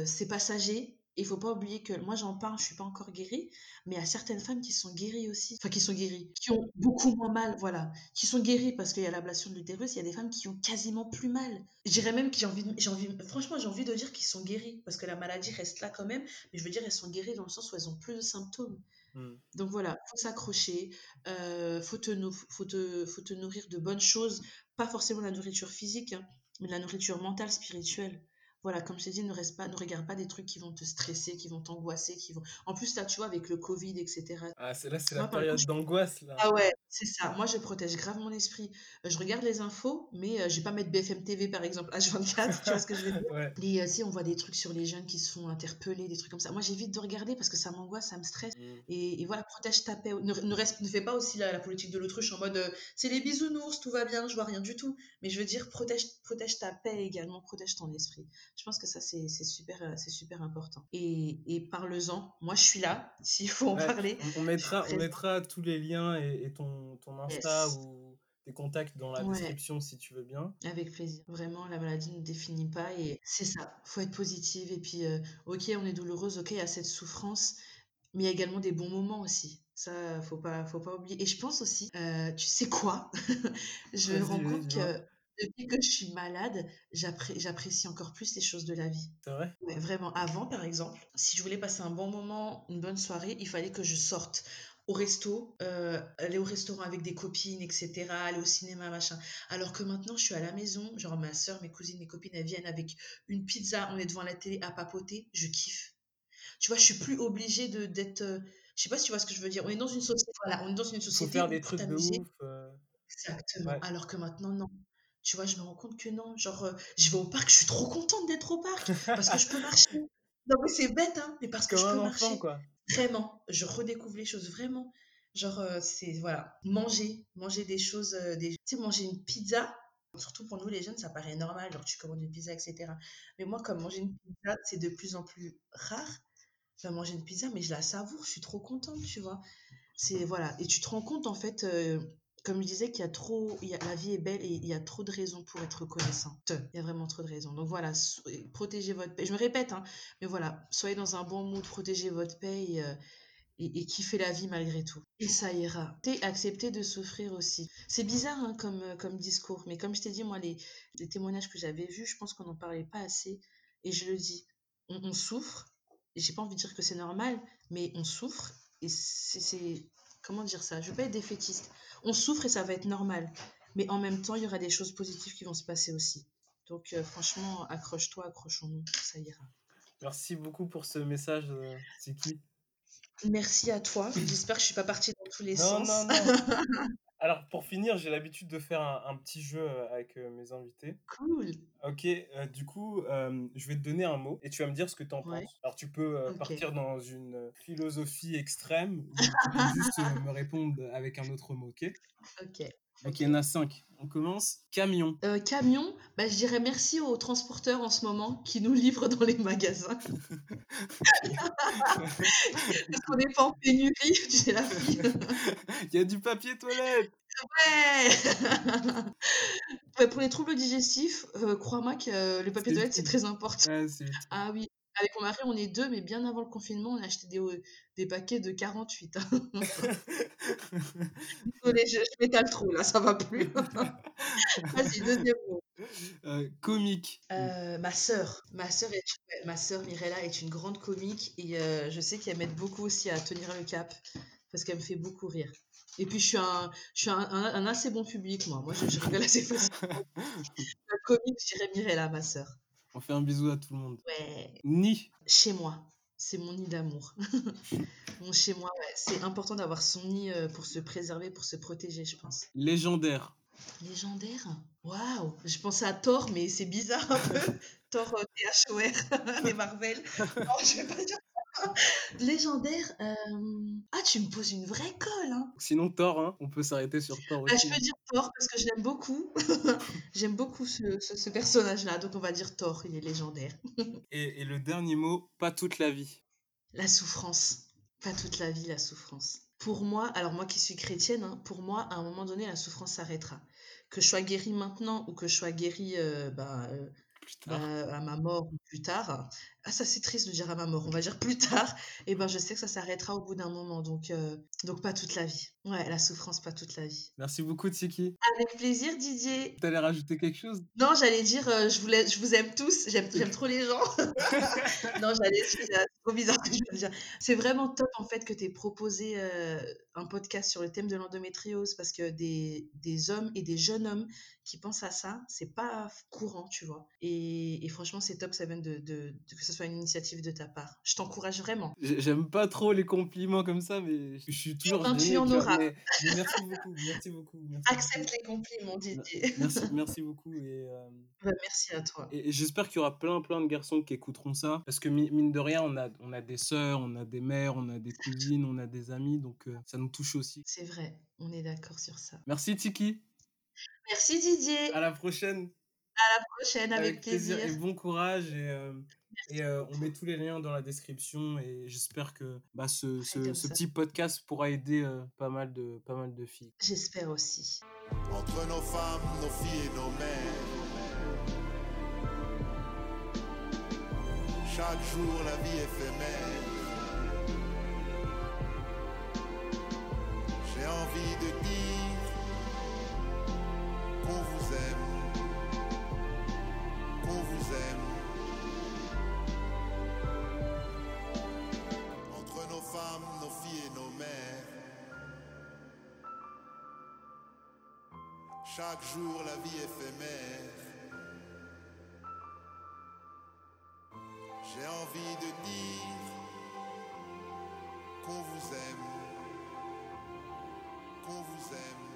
c'est passager. Il faut pas oublier que moi j'en parle, je suis pas encore guérie, mais il y a certaines femmes qui sont guéries aussi, enfin qui sont guéries, qui ont beaucoup moins mal, voilà, qui sont guéries parce qu'il y a l'ablation de l'utérus, il y a des femmes qui ont quasiment plus mal. Je dirais même que j'ai envie, j'ai envie, franchement j'ai envie de dire qu'ils sont guéries parce que la maladie reste là quand même, mais je veux dire elles sont guéries dans le sens où elles ont plus de symptômes. Mmh. Donc voilà, faut s'accrocher, euh, faut, te, faut, te, faut te nourrir de bonnes choses, pas forcément la nourriture physique, hein, mais de la nourriture mentale, spirituelle voilà, comme je t'ai dit, ne, reste pas, ne regarde pas des trucs qui vont te stresser, qui vont t'angoisser, qui vont... En plus, là, tu vois, avec le Covid, etc. Ah, c'est là, c'est la période d'angoisse, là. Ah ouais, c'est ça. Moi, je protège grave mon esprit. Euh, je regarde les infos, mais je euh, je vais pas mettre BFM TV, par exemple, H24, tu vois ce que je veux dire? Et euh, si on voit des trucs sur les jeunes qui se font interpeller, des trucs comme ça. Moi, j'évite de regarder parce que ça m'angoisse, ça me stresse. Mmh. Et, voilà, protège ta paix. Ne, reste, ne fais pas aussi la, politique de l'autruche en mode c'est les bisounours, tout va bien, je vois rien du tout. Mais je veux dire, protège, protège ta paix également, protège ton esprit. Je pense que ça, c'est super, c'est super important. Et, et parle-en. Moi, je suis là, s'il faut en parler. On, mettra, on mettra tous les liens et, ton, ton Insta ou tes contacts dans la description si tu veux bien. Avec plaisir. Vraiment, la maladie ne définit pas et c'est ça. faut être positive. Et puis, euh, ok, on est douloureuse, ok, il y a cette souffrance, mais il y a également des bons moments aussi. Ça, faut pas, faut pas oublier. Et je pense aussi, euh, tu sais quoi? Je me rends compte que depuis que je suis malade, j'apprécie encore plus les choses de la vie. C'est vrai? Vraiment, avant, par exemple, si je voulais passer un bon moment, une bonne soirée, il fallait que je sorte au resto, euh, aller au restaurant avec des copines, etc., aller au cinéma, machin. Alors que maintenant, je suis à la maison, genre ma soeur, mes cousines, mes copines, elles viennent avec une pizza, on est devant la télé à papoter, je kiffe. Tu vois, je suis plus obligée de d'être... Euh, je sais pas si tu vois ce que je veux dire. On est dans une société, voilà, on est dans une société... Faut faire des trucs de ouf. Euh. Exactement. Alors que maintenant, non. Tu vois, je me rends compte que non. Genre, euh, je vais au parc, je suis trop contente d'être au parc parce que je peux marcher. Non, mais c'est bête, hein, mais parce que je peux marcher. Quoi. Vraiment, je redécouvre les choses, vraiment. Genre, euh, c'est, voilà, manger, manger des choses, euh, des... tu sais, manger une pizza, surtout pour nous les jeunes, ça paraît normal, genre tu commandes une pizza, etc. Mais moi, comme manger une pizza, c'est de plus en plus rare. Je vais manger une pizza, mais je la savoure, je suis trop contente, tu vois. C'est, voilà, et tu te rends compte, en fait, comme je disais, qu'il y a trop, la vie est belle et il y a trop de raisons pour être reconnaissante. Il y a vraiment trop de raisons. Donc voilà, protégez votre paix. Je me répète, hein, mais voilà, soyez dans un bon mood, protégez votre paix et, euh, kiffez la vie malgré tout. Et ça ira. Acceptez de souffrir aussi. C'est bizarre hein, comme, comme discours, mais comme je t'ai dit, moi, les, témoignages que j'avais vus, je pense qu'on n'en parlait pas assez. et je le dis. On, on souffre, j'ai pas envie de dire que c'est normal, mais on souffre, et c'est- comment dire ça? Je veux pas être défaitiste. On souffre et ça va être normal, mais en même temps, il y aura des choses positives qui vont se passer aussi. Donc euh, franchement, accroche-toi, accrochons-nous, ça ira. Merci beaucoup pour ce message, euh, Tiki. Merci à toi. J'espère que je suis pas partie dans tous les Non, sens. non, non. Alors, pour finir, j'ai l'habitude de faire un, un petit jeu euh, avec euh, mes invités. cool. Ok, euh, du coup, euh, je vais te donner un mot et tu vas me dire ce que tu en Ouais. penses. Alors, tu peux partir dans une philosophie extrême ou tu peux juste me répondre avec un autre mot, ok? Ok. Ok, il y en a cinq. On commence. Camion. Euh, camion, bah, je dirais merci aux transporteurs en ce moment qui nous livrent dans les magasins. Parce qu'on n'est pas en pénurie, tu sais la fille. Il y a du papier toilette. Ouais Ouais, Pour les troubles digestifs, euh, crois-moi que euh, le papier toilette, c'est très important. Ouais. Ah oui, avec mon mari, on est deux, mais bien avant le confinement, on a acheté des, euh, des paquets de 48. hein. Désolée, je, je m'étale trop, là, ça va plus. Vas-y, deuxième mot. Euh, comique. Euh, ma sœur, ma sœur, est, ma sœur Mirella est une grande comique et euh, je sais qu'elle m'aide beaucoup aussi à tenir le cap parce qu'elle me fait beaucoup rire. Et puis je suis un, je suis un, un- un assez bon public moi. Moi je, je rigole assez facilement. La comique, je dirais Mirella, ma sœur. On fait un bisou à tout le monde. Ouais, Nid. chez moi, c'est mon nid d'amour. mon chez moi, ouais. c'est important d'avoir son nid euh, pour se préserver, pour se protéger, je pense. Légendaire. Légendaire? Waouh Je pensais à Thor, mais c'est bizarre un peu. Thor euh, THOR, les Marvel. Non, je vais pas dire ça. Légendaire euh, Ah, tu me poses une vraie colle, hein Sinon, Thor, hein, on peut s'arrêter sur Thor Bah, aussi. Je peux dire Thor parce que je l'aime beaucoup. J'aime beaucoup ce, ce- ce personnage-là, donc on va dire Thor, il est légendaire. Et, et le dernier mot, pas toute la vie. La souffrance. Pas toute la vie, la souffrance. Pour moi, alors moi qui suis chrétienne, hein, pour moi, à un moment donné, la souffrance s'arrêtera. Que je sois guérie maintenant ou que je sois guérie euh, bah, euh, Plus tard. bah, à ma mort ou plus tard. Ah, ça c'est triste de dire à ma mort, on va dire plus tard. Et ben je sais que ça s'arrêtera au bout d'un moment, donc, euh, donc pas toute la vie. Ouais, la souffrance, pas toute la vie. Merci beaucoup, Tsiki. Avec plaisir, Didier. T'allais rajouter quelque chose? Non, j'allais dire, euh, je, vous laisse- je vous aime tous, j'aime j'aime trop les gens. non, j'allais dire, c'est trop bizarre que je veux dire. C'est vraiment top en fait que tu aies proposé euh, un podcast sur le thème de l'endométriose parce que des, des hommes et des jeunes hommes qui pensent à ça, c'est pas courant, tu vois. Et, et franchement, c'est top que ça vienne de, de- de- que ce soit une initiative de ta part. Je t'encourage vraiment. J'ai- J'aime pas trop les compliments comme ça, mais je suis toujours ben, tu en auras. merci beaucoup, merci beaucoup. Merci Accepte les compliments, Didier. Merci, merci beaucoup. Et, euh, Bah, merci à toi. et- et j'espère qu'il y aura plein, plein de garçons qui écouteront ça. Parce que mi- mine de rien, on a, on a des sœurs, on a des mères, on a des cousines, on a des amis. Donc euh, ça nous touche aussi. C'est vrai, on est d'accord sur ça. Merci, Tiki. Merci Didier. À la prochaine. prochaine, avec, plaisir. et bon courage. Et, euh, et euh, on met tous les liens dans la description. Et j'espère que bah, ce, ce, ce petit podcast pourra aider euh, pas, mal de, pas mal de filles. J'espère aussi. Entre nos femmes, nos filles et nos mères. Chaque jour, la vie éphémère. J'ai envie de dire qu'on vous aime, qu'on vous aime. Entre nos femmes, nos filles et nos mères. Chaque jour la vie éphémère. J'ai envie de dire qu'on vous aime, qu'on vous aime.